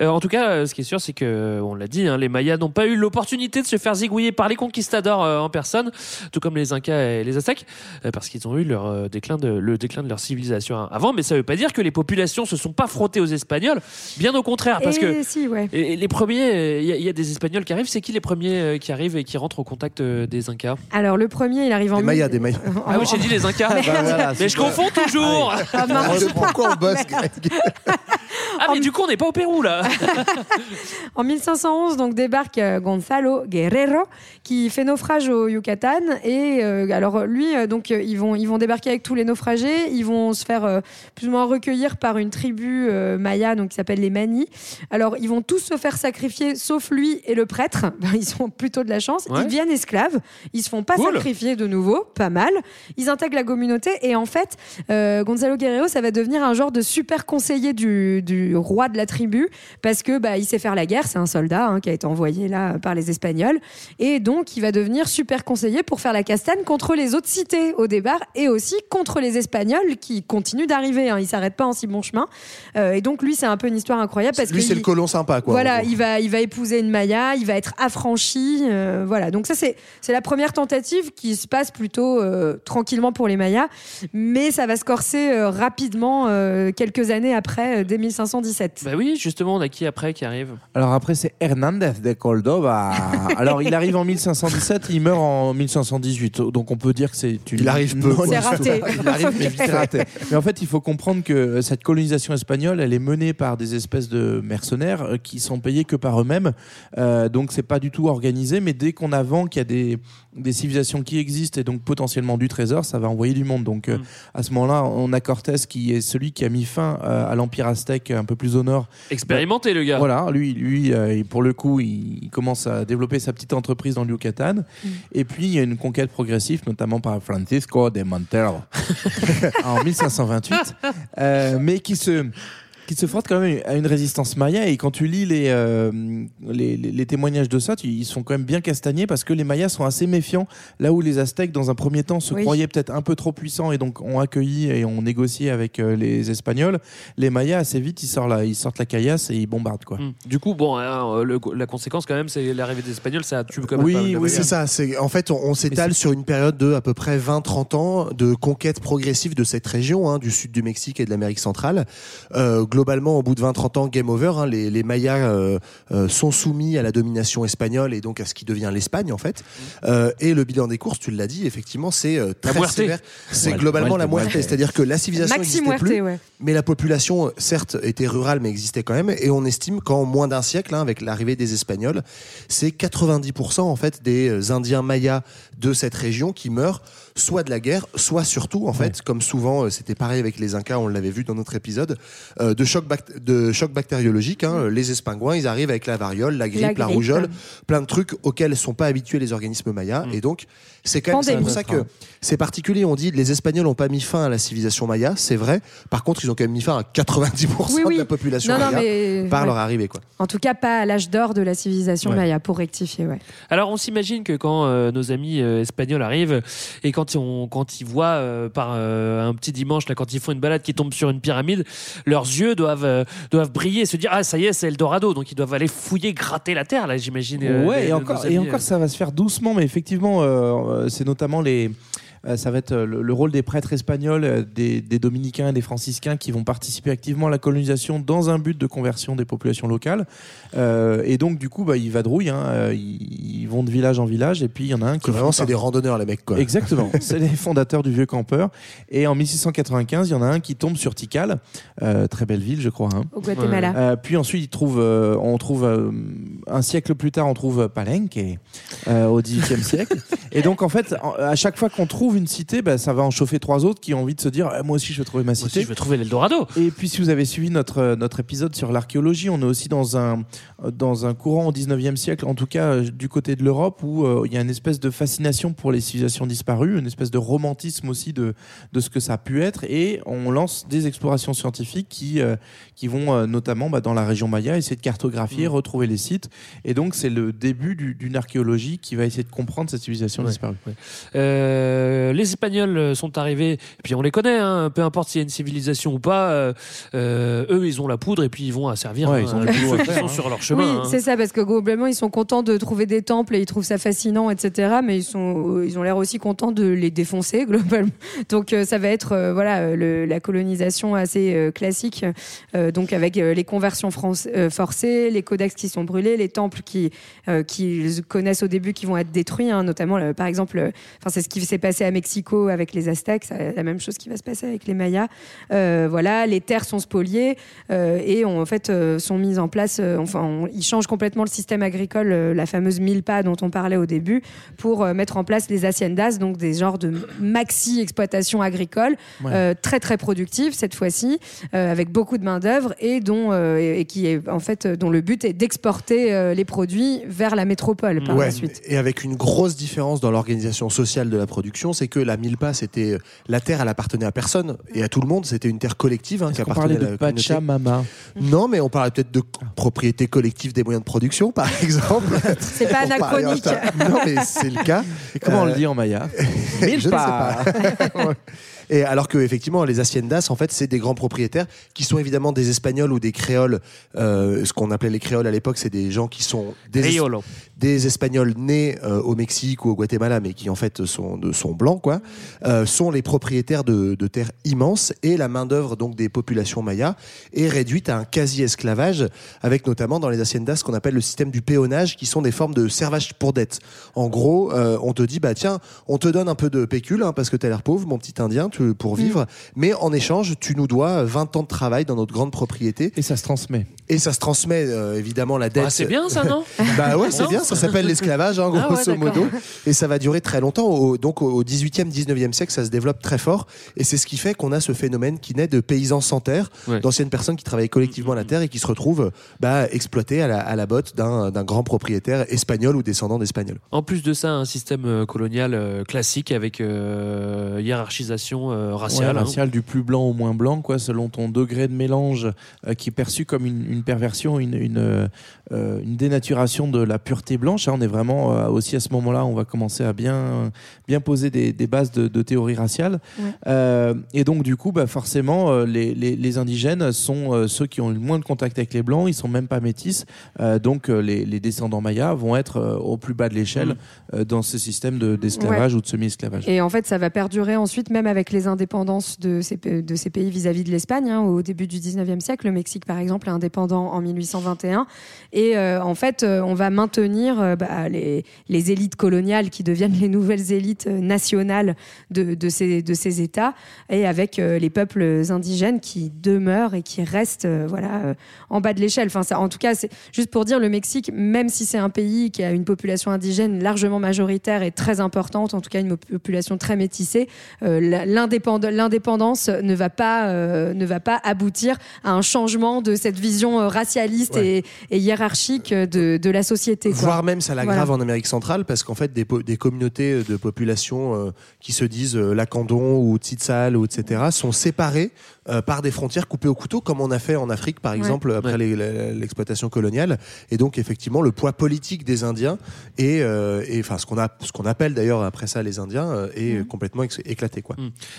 Euh, en tout cas, euh, ce qui est sûr, c'est que, on l'a dit, hein, les Mayas n'ont pas eu l'opportunité de se faire zigouiller par les conquistadors euh, en personne, tout comme les Incas et les Aztèques, euh, parce qu'ils ont eu leur euh, déclin de, le déclin de leur civilisation avant. Mais ça veut pas dire que les populations se sont pas frottées aux Espagnols. Bien au contraire, parce Et que si, ouais. et les premiers, il y, a- il y a des Espagnols qui arrivent. C'est qui les premiers euh, qui arrivent et qui rentrent au contact euh, des Incas? Alors, le premier, il arrive en. Des Mayas, des Mayas. (laughs) Ah oui, j'ai dit les Incas. (laughs) Bah voilà, mais je confonds toujours. Ah, mince. Pourquoi on bosse, Greg (laughs) (laughs) Ah mais du coup, on n'est pas au Pérou là. (laughs) En 1511, donc débarque euh, Gonzalo Guerrero qui fait naufrage au Yucatan et euh, alors lui, euh, donc ils vont ils vont débarquer avec tous les naufragés, ils vont se faire euh, plus ou moins recueillir par une tribu euh, maya donc qui s'appelle les Mani. Alors ils vont tous se faire sacrifier sauf lui et le prêtre. (laughs) Ben, ils ont plutôt de la chance. Ouais. Ils deviennent esclaves. Ils se font pas Cool. sacrifier de nouveau, pas mal. Ils intègrent la communauté et en fait Gonzalo Guerrero ça va devenir un genre de super conseiller du, du roi de la tribu parce que bah, il sait faire la guerre, c'est un soldat hein, qui a été envoyé là par les Espagnols et donc il va devenir super conseiller pour faire la castagne contre les autres cités au départ et aussi contre les Espagnols qui continuent d'arriver, hein, ils s'arrêtent pas en si bon chemin Euh, et donc lui c'est un peu une histoire incroyable parce Lui, que c'est le colon sympa, quoi. voilà, il va, il va épouser une Maya, il va être affranchi. euh, voilà, donc ça, c'est c'est la première tentative qui se passe plutôt euh, tranquillement pour les Mayas, mais ça va se corser euh, rapidement euh, quelques années après, euh, dès 1517. bah oui, justement, on a qui après qui arrive Alors après, c'est Hernandez de Cordoba. (laughs) Alors il arrive en 1517, il meurt en 1518. Donc on peut dire que c'est une. Il arrive peu. C'est raté. Il arrive, mais vite raté. Mais en fait, il faut comprendre que cette colonisation espagnole, elle est menée par des espèces de mercenaires euh, qui sont payés que par eux-mêmes. Euh, donc c'est pas du tout organisé. Mais dès qu'on avance qu'il y a des, des civilisations qui existent et donc potentiellement du trésor, ça va envoyer du monde. Donc euh, à ce moment-là, on a Cortés qui est celui qui a mis fin euh, à l'empire aztèque un peu plus au nord. Expérimenté, le gars. Voilà, lui, lui euh, pour le coup, il, il commence à développer sa petite entreprise dans le Yucatan. Et puis, il y a une conquête progressive, notamment par Francisco de Montero (laughs) en 1528, euh, mais qui se qui se frotte quand même à une résistance maya et quand tu lis les, euh, les, les- les témoignages de ça tu- ils sont quand même bien castagnés parce que les mayas sont assez méfiants là où les aztèques dans un premier temps se Oui. croyaient peut-être un peu trop puissants et donc ont accueilli et ont négocié avec euh, les espagnols les mayas assez vite ils sortent la, ils sortent la caillasse et ils bombardent quoi Hmm. Du coup, bon, hein, le- la conséquence quand même, c'est l'arrivée des Espagnols, ça tue quand même. Oui, pas oui, c'est ça. C'est en fait, on, on s'étale sur une période de à peu près 20-30 ans de conquête progressive de cette région, hein, du sud du Mexique et de l'Amérique centrale. Euh, globalement, au bout de 20-30 ans, game over. hein, les, les Mayas euh, euh, sont soumis à la domination espagnole et donc à ce qui devient l'Espagne en fait. Euh, et le bilan des courses, tu l'as dit, effectivement, c'est euh, La très sévère. C'est globalement la muerte, muerte. c'est-à-dire que la civilisation Maxi n'existait plus. ouais. Mais la population, certes, était rurale, mais existait quand même. Et on estime qu'en moins d'un siècle, hein, avec l'arrivée des Espagnols, c'est 90% en fait des Indiens mayas de cette région qui meurent soit de la guerre, soit surtout, en fait, comme souvent, euh, c'était pareil avec les Incas, on l'avait vu dans notre épisode, euh, de choc, de choc bactériologique. hein. Les espingouins, ils arrivent avec la variole, la grippe, la, grippe. rougeole, plein de trucs auxquels ne sont pas habitués les organismes mayas. Et donc, c'est quand même c'est pour ça que c'est particulier. On dit les Espagnols n'ont pas mis fin à la civilisation maya, c'est vrai. Par contre, ils ont quand même mis fin à 90% Oui, oui. de la population Non, non, maya mais- par ouais. leur arrivée. Quoi. En tout cas, pas à l'âge d'or de la civilisation Ouais. maya, pour rectifier, ouais. Alors on s'imagine que quand euh, nos amis euh, espagnols arrivent et quand, on, quand ils voient euh, par euh, un petit dimanche, là, quand ils font une balade qui tombe sur une pyramide, leurs yeux doivent, euh, doivent briller et se dire Ah, ça y est, c'est Eldorado. Donc ils doivent aller fouiller, gratter la terre, là, j'imagine. euh, ouais, les- et encore, amis, et encore, ça va se faire doucement, mais effectivement, c'est notamment les. Euh, Ça va être euh, le, le rôle des prêtres espagnols, euh, des, des dominicains et des franciscains qui vont participer activement à la colonisation dans un but de conversion des populations locales. Euh, et donc, du coup, bah, ils vadrouillent, hein, ils, ils vont de village en village, et puis il y en a un qui. Vraiment, c'est des randonneurs, les mecs. Quoi. Exactement, (laughs) c'est les fondateurs du Vieux Campeur. Et en 1695, il y en a un qui tombe sur Tikal, euh, très belle ville, je crois. hein. Au Guatemala. Euh, puis ensuite, il trouve, euh, on trouve euh, un siècle plus tard, on trouve Palenque euh, au XVIIIe siècle. Et donc, en fait, en- à chaque fois qu'on trouve une cité, bah, ça va en chauffer trois autres qui ont envie de se dire, Eh, moi aussi, je vais trouver ma cité. aussi, je vais trouver l'Eldorado. Et puis, si vous avez suivi notre euh, notre épisode sur l'archéologie, on est aussi dans un euh, dans un courant au 19e siècle, en tout cas euh, du côté de l'Europe, où euh, il y a une espèce de fascination pour les civilisations disparues, une espèce de romantisme aussi de de ce que ça a pu être, et on lance des explorations scientifiques qui euh, qui vont euh, notamment bah, dans la région Maya essayer de cartographier, retrouver les sites, et donc c'est le début du- d'une archéologie qui va essayer de comprendre cette civilisation Ouais, disparue. ouais. Euh, les Espagnols sont arrivés, et puis on les connaît, hein, peu importe s'il y a une civilisation ou pas, euh, euh, eux ils ont la poudre et puis ils vont asservir Ouais, hein, ils ont à (laughs) qui faire, sont hein. sur leur chemin. Oui, hein. c'est ça, parce que globalement, ils sont contents de trouver des temples et ils trouvent ça fascinant, etc. Mais ils, sont, ils ont l'air aussi contents de les défoncer, (laughs) globalement. Donc, euh, ça va être euh, voilà, euh, le- la colonisation assez euh, classique, euh, donc avec euh, les conversions France- euh, forcées, les codex qui sont brûlés, les temples qui, euh, qu'ils connaissent au début qui vont être détruits, hein, notamment, par exemple, euh, enfin, c'est ce qui s'est passé à Mexico avec les Aztèques, c'est la même chose qui va se passer avec les Mayas. Euh, voilà, les terres sont spoliées euh, et ont, en fait euh, sont mises en place. enfin, on- ils changent complètement le système agricole, la fameuse milpa dont on parlait au début, pour mettre en place les haciendas, donc des genres de maxi Ouais. euh, très très productives cette fois-ci, avec beaucoup de main d'œuvre et dont et, et qui est en fait dont le but est d'exporter les produits vers la métropole par Ouais, la suite. Et avec une grosse différence dans l'organisation sociale de la production, c'est que la milpa, c'était la terre, elle appartenait à personne et à tout le monde. C'était une terre collective hein, qui On appartenait parlait à la de. Pachamama. Non, mais on parlait peut-être de propriété collective des moyens de production, par (laughs) exemple. C'est pas anachronique. Non, mais c'est le cas. Et comment on Euh, le dit en maya (laughs) je ne sais Milpa. pas. (laughs) Et alors que effectivement, les haciendas, en fait, c'est des grands propriétaires qui sont évidemment des Espagnols ou des Créoles. Euh, ce qu'on appelait les Créoles à l'époque, c'est des gens qui sont des. Des Espagnols nés euh, au Mexique ou au Guatemala, mais qui en fait sont, de, sont blancs, quoi, euh, sont les propriétaires de, de terres immenses et la main d'œuvre donc des populations mayas est réduite à un quasi-esclavage, avec notamment dans les haciendas ce qu'on appelle le système du péonage, qui sont des formes de servage pour dette. En gros, euh, on te dit bah tiens, on te donne un peu de pécule hein, parce que t'as l'air pauvre, mon petit Indien, tu, pour vivre, mais en échange, tu nous dois 20 ans de travail dans notre grande propriété. Et ça se transmet. Et ça se transmet euh, évidemment la dette. Ah, c'est bien ça, non (laughs) Bah ouais, c'est bien, ça s'appelle l'esclavage, hein, Ah ouais, grosso d'accord. modo. Et ça va durer très longtemps. Au, donc au 18e, 19e siècle, ça se développe très fort. Et c'est ce qui fait qu'on a ce phénomène qui naît de paysans sans terre, Ouais. d'anciennes personnes qui travaillaient collectivement la terre et qui se retrouvent bah, exploitées à la, à la botte d'un grand propriétaire espagnol ou descendant d'Espagnols. En plus de ça, un système euh, colonial euh, classique avec euh, hiérarchisation euh, raciale. Ouais, hein. du plus blanc au moins blanc, quoi, selon ton degré de mélange, euh, qui est perçu comme une, une perversion, une, une, euh, une dénaturation de la pureté blanche. hein. on est vraiment euh, aussi à ce moment-là, on va commencer à bien, bien poser des, des bases de, de théorie raciale. Ouais. Euh, et donc, du coup, bah, forcément, les, les, les indigènes sont ceux qui ont le moins de contact avec les blancs, ils sont même pas métis. Donc, les, les descendants mayas vont être au plus bas de l'échelle euh, dans ce système de- d'esclavage ou de semi-esclavage. Et en fait, ça va perdurer ensuite, même avec les indépendances de ces, de ces pays vis-à-vis de l'Espagne. hein. Au début du 19e siècle, le Mexique, par exemple, est indépendant en 1821. Et euh, en fait, euh, on va maintenir euh, bah, les, les élites coloniales qui deviennent les nouvelles élites nationales de, de, ces, de ces États, et avec les peuples indigènes qui demeurent et qui restent voilà, en bas de l'échelle. Enfin, ça, en tout cas, c'est juste pour dire, le Mexique, même si c'est un pays qui a une population indigène largement majoritaire et très importante, en tout cas une population très métissée, euh, l'indépendance ne ne va pas aboutir à un changement de cette vision euh, racialiste Ouais. et, et hiérarchique de, de la société. quoi. Voire même ça l'aggrave Voilà. en Amérique centrale parce qu'en fait des, des communautés de population euh, qui se disent euh, Lacandon ou Tzitzal ou etc sont séparées euh, par des frontières coupées au couteau comme on a fait en Afrique par Ouais. exemple après l'exploitation coloniale et donc effectivement le poids politique des Indiens et, euh, et enfin ce qu'on a ce qu'on appelle d'ailleurs après ça les Indiens euh, est Mhm. complètement éclaté quoi.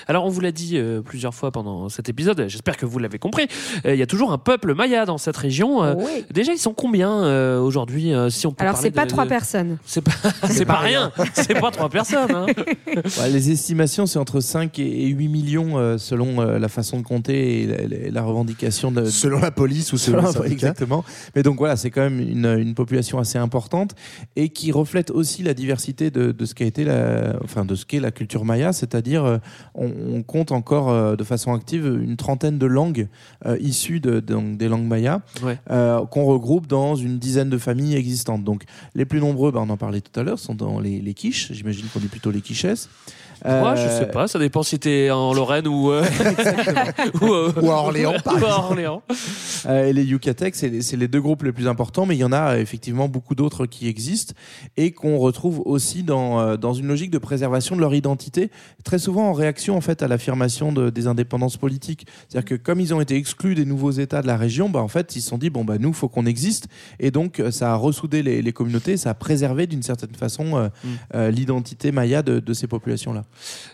Alors, on vous l'a dit euh, plusieurs fois pendant cet épisode, j'espère que vous l'avez compris. euh, Il y a toujours un peuple maya dans cette région. euh, Oui. Déjà, ils sont combien euh, aujourd'hui euh, si on peut Alors c'est pas de- trois de- personnes. C'est pas, (laughs) c'est pas rien. C'est pas trois personnes. hein. (laughs) Ouais, les estimations, c'est entre 5 et 8 millions euh, selon euh, la façon de et la, la- la revendication de. Selon la police ou selon le syndicat. Exactement. Mais donc voilà, c'est quand même une, une population assez importante et qui reflète aussi la diversité de, de ce qu'a été la, enfin de ce qu'est la culture maya, c'est-à-dire euh, on, on compte encore euh, de façon active une trentaine de langues euh, issues de, donc, des langues mayas Ouais. euh, qu'on regroupe dans une dizaine de familles existantes. Donc les plus nombreux, ben, on en parlait tout à l'heure, sont dans les, les quiches. J'imagine qu'on dit plutôt les quichesses. Moi, je Euh, sais pas. Ça dépend si t'es en Lorraine ou euh, (laughs) ou, euh, Ou à Orléans, par (laughs) ou à exemple. Orléans. Euh, et les Yucatec, c'est les, c'est les deux groupes les plus importants, mais il y en a effectivement beaucoup d'autres qui existent et qu'on retrouve aussi dans, dans une logique de préservation de leur identité, très souvent en réaction en fait à l'affirmation de- des indépendances politiques. C'est-à-dire que comme ils ont été exclus des nouveaux États de la région, bah, en fait ils se sont dit bon bah nous faut qu'on existe et donc ça a ressoudé les, les communautés, ça a préservé d'une certaine façon euh, Mm. euh, l'identité maya de, de ces populations-là.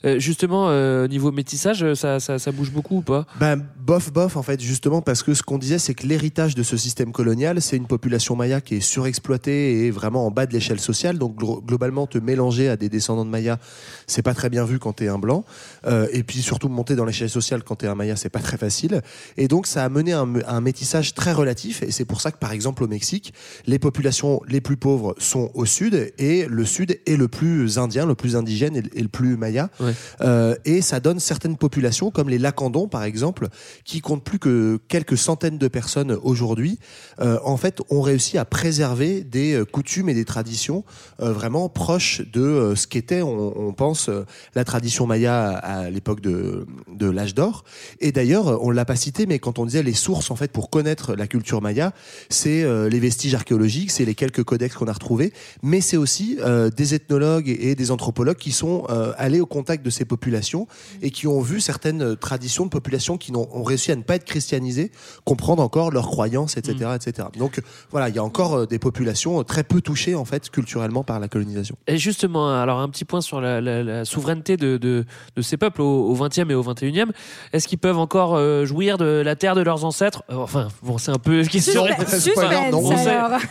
Euh, justement, euh, niveau métissage, ça, ça, bouge beaucoup ou pas? Ben, bof, bof, en fait, justement, parce que ce qu'on disait, c'est que l'héritage de ce système colonial, c'est une population maya qui est surexploitée et vraiment en bas de l'échelle sociale. Donc, glo- globalement, te mélanger à des descendants de maya, c'est pas très bien vu quand t'es un blanc. Euh, et puis, surtout, monter dans l'échelle sociale quand t'es un maya, c'est pas très facile. Et donc, ça a mené à un, métissage très relatif. Et c'est pour ça que, par exemple, au Mexique, les populations les plus pauvres sont au sud et le sud est le plus indien, le plus indigène et le plus maya. Ouais. Euh, et ça donne certaines populations, comme les Lacandons par exemple, qui comptent plus que quelques centaines de personnes aujourd'hui, euh, en fait, ont réussi à préserver des euh, coutumes et des traditions euh, vraiment proches de euh, ce qu'était, on, on pense, euh, la tradition maya à, à l'époque de, de l'âge d'or. Et d'ailleurs, on l'a pas cité, mais quand on disait les sources en fait pour connaître la culture maya, c'est les vestiges archéologiques, c'est les quelques codex qu'on a retrouvés, mais c'est aussi des ethnologues et des anthropologues qui sont euh, allés au contact de ces populations et qui ont vu certaines euh, traditions de populations qui n'ont ont réussi à ne pas être christianisées, comprendre encore leurs croyances, etc., etc. Donc voilà, il y a encore euh, des populations euh, très peu touchées en fait culturellement par la colonisation. Et justement, alors un petit point sur la, la- la souveraineté de, de, de ces peuples au, 20e et au 21e. Est-ce qu'ils peuvent encore jouir de la terre de leurs ancêtres? Enfin, bon, c'est un peu question.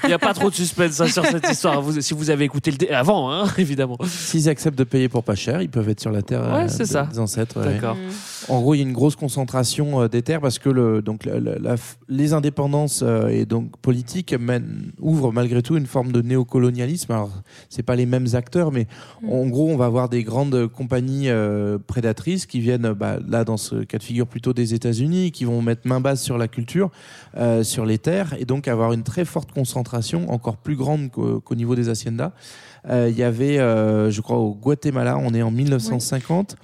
Il n'y a pas trop de suspense hein, sur cette histoire. Vous- si vous avez écouté le dé- avant, hein, évidemment. S'ils acceptent de payer pour pas cher, ils peuvent être sur la terre Ouais, euh, c'est de- ça. des ancêtres. ouais. D'accord. En gros, il y a une grosse concentration euh, des terres parce que le, donc, la- la- la- les indépendances euh, et donc politiques mènent- ouvrent malgré tout une forme de néocolonialisme. Alors, c'est pas les mêmes acteurs, mais en gros, on va avoir des grandes compagnies euh, prédatrices qui viennent, bah, là, dans ce cas de figure, plutôt des États-Unis, qui vont mettre main basse sur la culture, euh, sur les terres, et donc avoir une très forte concentration, encore plus grande qu'au qu'au niveau des haciendas. Euh, Il y avait, euh, je crois, au Guatemala, on est en 1950.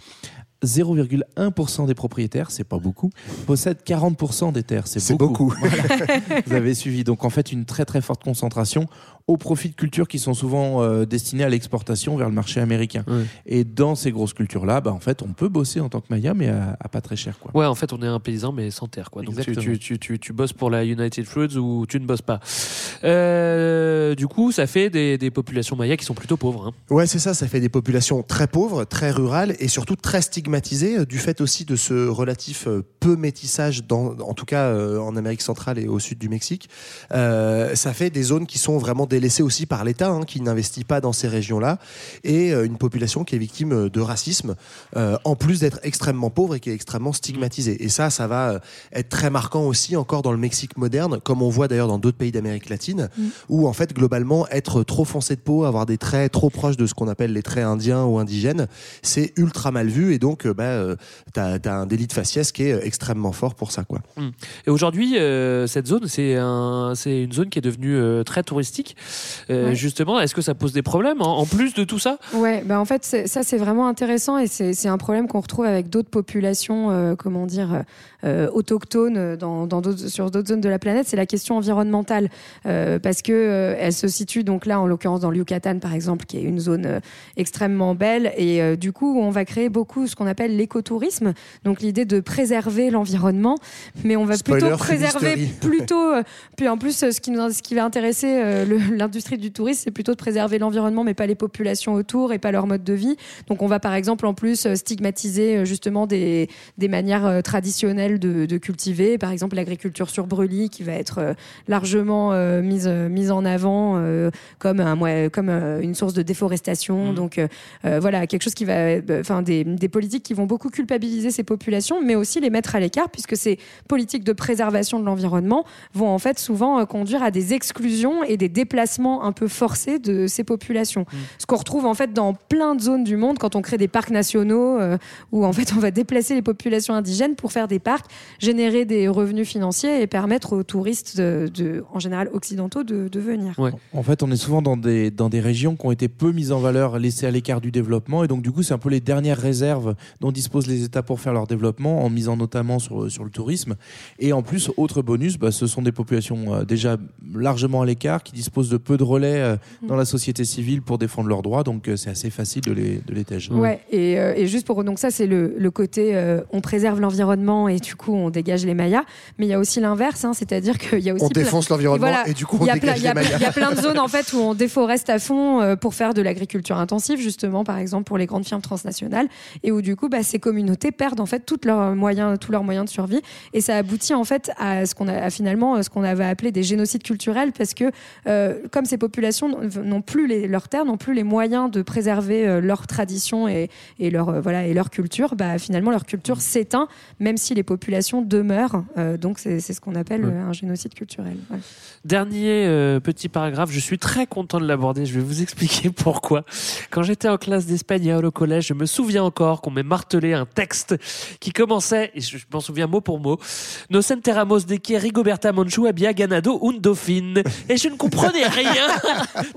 0,1% des propriétaires, c'est pas beaucoup, possèdent 40% des terres, c'est C'est beaucoup. beaucoup. Voilà. (laughs) Vous avez suivi. Donc en fait, une très très forte concentration au profit de cultures qui sont souvent euh, destinées à l'exportation vers le marché américain. Ouais. Et dans ces grosses cultures-là, bah, en fait, on peut bosser en tant que Maya, mais à, à pas très cher. Quoi. Ouais, en fait, on est un paysan, mais sans terre. Quoi. Donc tu, Exactement. tu, tu, tu, tu bosses pour la United Fruits ou tu ne bosses pas. Euh, du coup, ça fait des, des populations mayas qui sont plutôt pauvres. hein. Ouais, c'est ça, ça fait des populations très pauvres, très rurales et surtout très stigmatisées, euh, du fait aussi de ce relatif peu métissage, dans, en tout cas euh, en Amérique centrale et au sud du Mexique. Euh, ça fait des zones qui sont vraiment délaissées aussi par l'État, hein, qui n'investit pas dans ces régions-là, et euh, une population qui est victime euh, de racisme, euh, en plus d'être extrêmement pauvre et qui est extrêmement stigmatisée. Et ça, ça va être très marquant aussi encore dans le Mexique moderne, comme on voit d'ailleurs dans d'autres pays d'Amérique latine, Mm. où en fait globalement être trop foncé de peau, avoir des traits trop proches de ce qu'on appelle les traits indiens ou indigènes, c'est ultra mal vu et donc euh, bah, euh, t'as as un délit de faciès qui est extrêmement fort pour ça quoi. Mm. Et aujourd'hui, euh, cette zone, c'est un, c'est une zone qui est devenue euh, très touristique. Euh, Ouais. Justement, est-ce que ça pose des problèmes en, en plus de tout ça? Ouais, bah en fait, ça c'est vraiment intéressant et c'est un problème qu'on retrouve avec d'autres populations, euh, comment dire, euh, autochtones dans, sur d'autres zones de la planète. C'est la question environnementale euh, parce que euh, elle se situe donc là, en l'occurrence dans le Yucatan par exemple, qui est une zone extrêmement belle et euh, du coup on va créer beaucoup ce qu'on appelle l'écotourisme. Donc l'idée de préserver l'environnement, mais on va Spoiler, plutôt préserver plutôt. euh, puis en plus, ce qui, nous, ce qui va intéresser euh, le- l'industrie du tourisme, c'est plutôt de préserver l'environnement, mais pas les populations autour et pas leur mode de vie. Donc on va par exemple en plus euh, stigmatiser euh, justement des, des manières euh, traditionnelles de, de cultiver, par exemple l'agriculture sur brûlis qui va être largement euh, mise, mise en avant euh, comme, un, comme une source de déforestation. Donc euh, euh, voilà, quelque chose qui va, euh, enfin des, des politiques qui vont beaucoup culpabiliser ces populations, mais aussi les mettre à l'écart, puisque ces politiques de préservation de l'environnement vont en fait souvent conduire à des exclusions et des déplacements un peu forcés de ces populations. Ce qu'on retrouve en fait dans plein de zones du monde quand on crée des parcs nationaux euh, où en fait on va déplacer les populations indigènes pour faire des parcs, générer des revenus financiers et permettre aux touristes de, de- en général occidentaux de, de venir. En fait, on est souvent dans des, dans des régions qui ont été peu mises en valeur, laissées à l'écart du développement. Et donc, du coup, c'est un peu les dernières réserves dont disposent les États pour faire leur développement, en misant notamment sur, sur le tourisme. Et en plus, autre bonus, bah, ce sont des populations euh, déjà largement à l'écart, qui disposent de peu de relais euh, dans la société civile pour défendre leurs droits. Donc, euh, c'est assez facile de les, de les tège. Ouais, et, euh, et juste pour donc ça c'est le, le côté euh, on préserve l'environnement et du coup on dégage les mayas, mais il y a aussi l'inverse, hein, c'est-à-dire qu'il y a aussi On défonce l'environnement et du coup, on il y a dégage plein- il y a les plein- mayas. Il y a plein de zones en fait où on déforeste à fond euh, pour faire de l'agriculture intensive justement par exemple pour les grandes firmes transnationales et où du coup bah, ces communautés perdent en fait toutes leurs moyens, tous leurs moyens de survie et ça aboutit en fait à ce qu'on a à finalement ce qu'on avait appelé des génocides culturels parce que euh, comme ces populations n'ont- plus les, leurs terres, n'ont plus les moyens de préserver euh, leurs traditions et, et leur euh, voilà et leur culture, bah finalement leur culture s'éteint même si les populations demeurent. Euh, donc c'est ce qu'on appelle Ouais. euh, un génocide culturel. Voilà. Dernier euh, petit paragraphe, je suis très content de l'aborder, je vais vous expliquer (laughs) pourquoi. Quand j'étais en classe d'espagnol au collège, je me souviens encore qu'on m'ait martelé un texte qui commençait, et je, m'en souviens mot pour mot, Nos de que Rigoberta Monchu había ganado un dauphine. Et je ne comprenais rien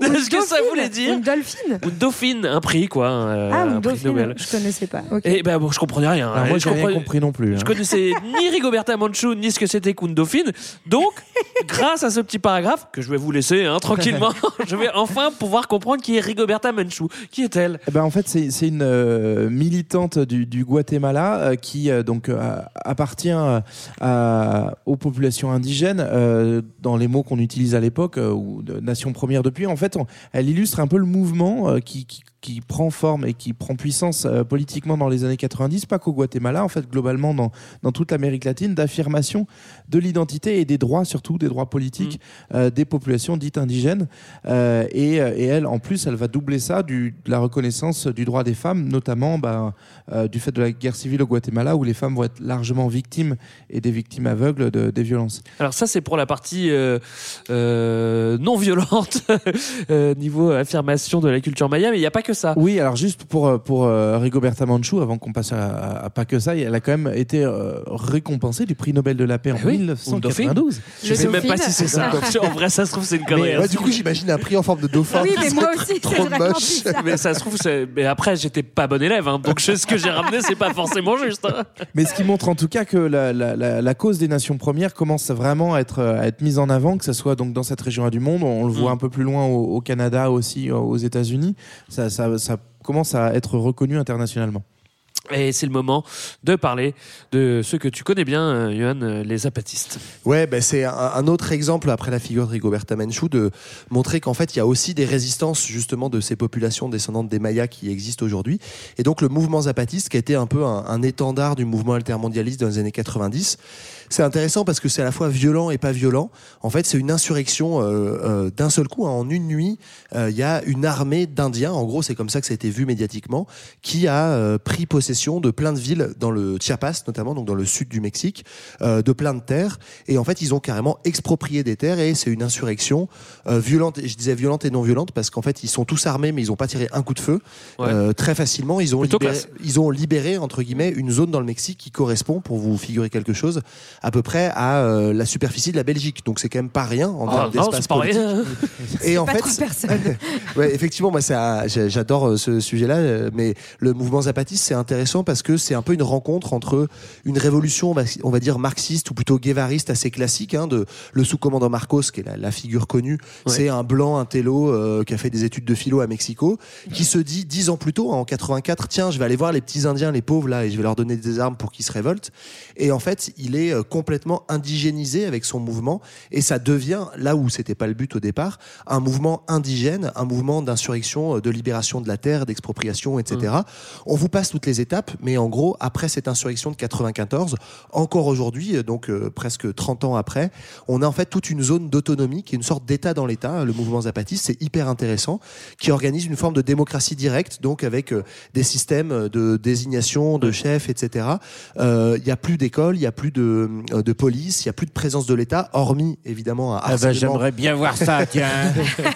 (laughs) de ce que ça voulait dire. Une dolphine Un dauphine, un prix quoi, euh, Ah, un une prix Nobel. je connaissais pas. Ok. Et ben bon, je comprenais rien. Alors, moi, je j'ai rien comprenais- compris non plus. je hein. connaissais ni Rigoberta Menchú ni ce que c'était qu'une dauphine. Donc, (laughs) grâce à ce petit paragraphe que je vais vous laisser hein, tranquillement, (laughs) je vais enfin pouvoir comprendre qui est Rigoberta Menchú. Qui est-elle? Eh ben, en fait, c'est c'est une euh, militante du, du Guatemala euh, qui euh, donc euh, appartient euh, à- aux populations indigènes euh, dans les mots qu'on utilise à l'époque euh, ou de nation première depuis. En fait, elle illustre un peu le mouvement euh, qui qui prend forme et qui prend puissance euh, politiquement dans les années 90, pas qu'au Guatemala, en fait, globalement dans, dans toute l'Amérique latine, d'affirmation de l'identité et des droits, surtout des droits politiques euh, des populations dites indigènes. Euh, et, et elle, en plus, elle va doubler ça du, de la reconnaissance du droit des femmes, notamment bah, du fait de la guerre civile au Guatemala, où les femmes vont être largement victimes et des victimes aveugles de- des violences. Alors ça, c'est pour la partie non violente (laughs) niveau affirmation de la culture maya, mais il n'y a pas que ça. Oui, alors juste pour, euh, pour euh, Rigoberta Menchú, avant qu'on passe à, à- à pas que ça, elle a quand même été euh, récompensée du prix Nobel de la paix en Eh oui, 1992. Je sais même pas si c'est ça. (laughs) En vrai, ça se trouve, c'est une connerie. Ouais, du coup, j'imagine un prix en forme de dauphin. Oui, mais moi aussi, c'est trop moche. Mais ça se trouve, mais après, j'étais pas bon élève, hein, donc ce que j'ai ramené, c'est pas forcément juste. hein. Mais ce qui montre en tout cas que la, la- la- la cause des nations premières commence vraiment à être, à être mise en avant, que ce soit donc dans cette région-là du monde, on le voit Mm. un peu plus loin au, au Canada aussi, euh, aux États-Unis, ça, ça- ça commence à être reconnu internationalement. Et c'est le moment de parler de ceux que tu connais bien, euh, Johan, euh, les zapatistes. Ouais, ben c'est un, autre exemple après la figure de Rigoberta Menchú de montrer qu'en fait il y a aussi des résistances justement de ces populations descendantes des Mayas qui existent aujourd'hui. Et donc le mouvement zapatiste qui a été un peu un, un étendard du mouvement altermondialiste dans les années 90. C'est intéressant parce que c'est à la fois violent et pas violent. En fait, c'est une insurrection euh, d'un seul coup. hein. En une nuit, il y a une armée d'Indiens. En gros, c'est comme ça que ça a été vu médiatiquement, qui a pris possession de plein de villes dans le Chiapas, notamment, donc dans le sud du Mexique, euh, de plein de terres. Et en fait, ils ont carrément exproprié des terres et c'est une insurrection euh, violente. Je disais violente et non violente parce qu'en fait, ils sont tous armés, mais ils n'ont pas tiré un coup de feu. Ouais. Euh, très facilement, ils ont, libéré, ils ont libéré, entre guillemets, une zone dans le Mexique qui correspond, pour vous figurer quelque chose, à peu près à euh, la superficie de la Belgique. Donc c'est quand même pas rien en Ah, termes d'espace c'est pas politique. rien. (laughs) Et en pas fait, personnes. (laughs) ouais, effectivement, moi, j'adore ce sujet-là, mais le mouvement zapatiste, c'est intéressant parce que c'est un peu une rencontre entre une révolution, on va, dire marxiste ou plutôt guévariste assez classique, hein, de le sous-commandant Marcos, qui est la, la figure connue. Ouais. C'est un blanc, un télo, euh, qui a fait des études de philo à Mexico, qui se dit dix ans plus tôt, hein, en 84, tiens, je vais aller voir les petits Indiens, les pauvres là, et je vais leur donner des armes pour qu'ils se révoltent. Et en fait, il est euh, complètement indigénisé avec son mouvement, et ça devient là où c'était pas le but au départ, un mouvement indigène, un mouvement d'insurrection, euh, de libération de la terre, d'expropriation, etc. On vous passe toutes les étapes, mais en gros, après cette insurrection de 94, encore aujourd'hui, euh, donc euh, presque 30 ans après, on a en fait toute une zone d'autonomie qui est une sorte d'État dans l'État. Le mouvement zapatiste, c'est hyper intéressant, qui organise une forme de démocratie directe, donc avec euh, des systèmes de désignation de chefs, etc. Euh, Il y a plus d'école, il y a plus de, euh, de police, il y a plus de présence de l'État, hormis évidemment un Ah bah, harcèlement. J'aimerais bien voir ça, (laughs) tiens.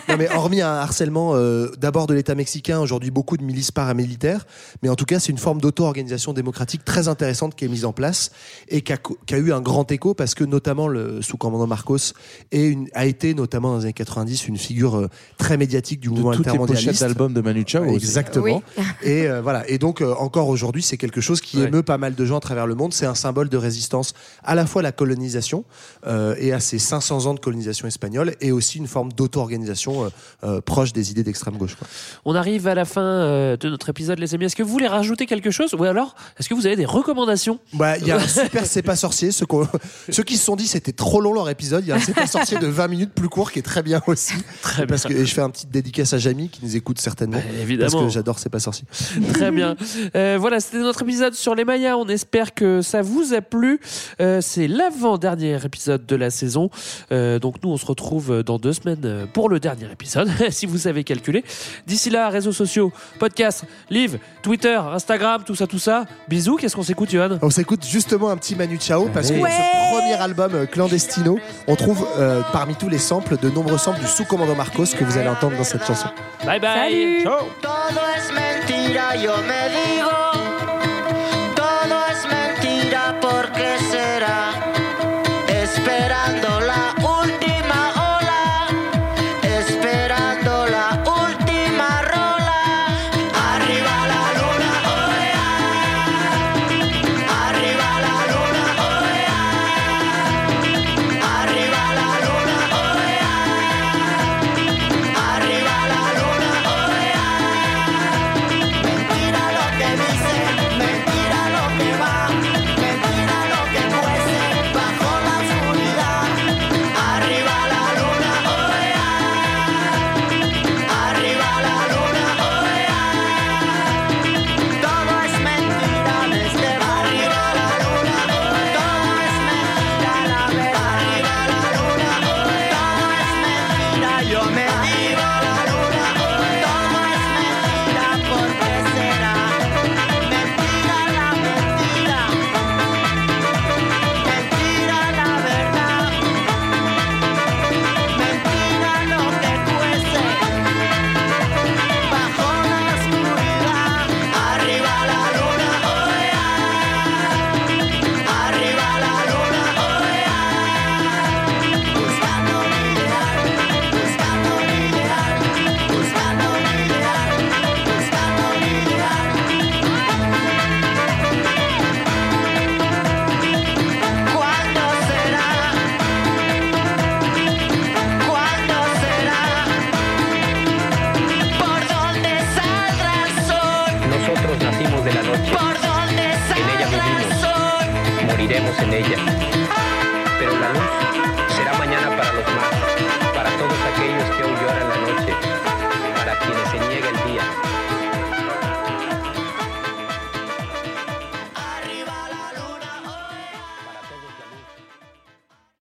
Non, mais hormis un harcèlement euh, d'abord de l'État mexicain, aujourd'hui beaucoup de milices paramilitaires, mais en tout cas c'est une forme d'auto-organisation démocratique très intéressante qui est mise en place et qui a, co- qui a eu un grand écho parce que notamment le sous-commandant Marcos est une, a été notamment dans les années 90 une figure euh, très médiatique du De mouvement toutes les pochettes altermondialiste. d'albums de Manu Chao. Exactement. Oui. Et euh, voilà. Et donc euh, encore aujourd'hui, c'est quelque chose qui Ouais. émeut pas mal de gens à travers le monde. C'est un symbole de résistance à la fois à la colonisation euh, et à ces 500 ans de colonisation espagnole, et aussi une forme d'auto-organisation euh, euh, proche des idées d'extrême gauche. quoi. On arrive à la fin euh, de notre épisode, les amis. Est-ce que vous voulez rajouter quelque chose Ou alors, est-ce que vous avez des recommandations Bah, il y a un (laughs) super C'est pas sorcier. Ceux, qui se sont dit c'était trop long leur épisode, il y a un C'est pas sorcier de 20 minutes plus court qui est très bien aussi. (laughs) Très parce bien. que et je fais un petit dédicace à Jamie qui nous écoute certainement. Bah, évidemment. Parce que j'adore C'est pas sorcier. (laughs) Très bien. Euh, voilà, c'était notre épisode sur les Mayas. On espère que ça vous a plu. Euh, c'est l'avant-dernier épisode de la saison. Euh, donc nous, on se retrouve dans deux semaines pour le dernier épisode, si vous savez calculer. D'ici là, réseaux sociaux, podcast, livre, Twitter, Instagram, tout ça, tout ça. Bisous. Qu'est-ce qu'on s'écoute, Johan On s'écoute justement un petit Manu Chao parce que dans ce premier album euh, Clandestino, on trouve euh, parmi tous les samples de nombreux samples du sous-commandant Marcos que vous allez entendre dans cette chanson. Bye bye. Salut.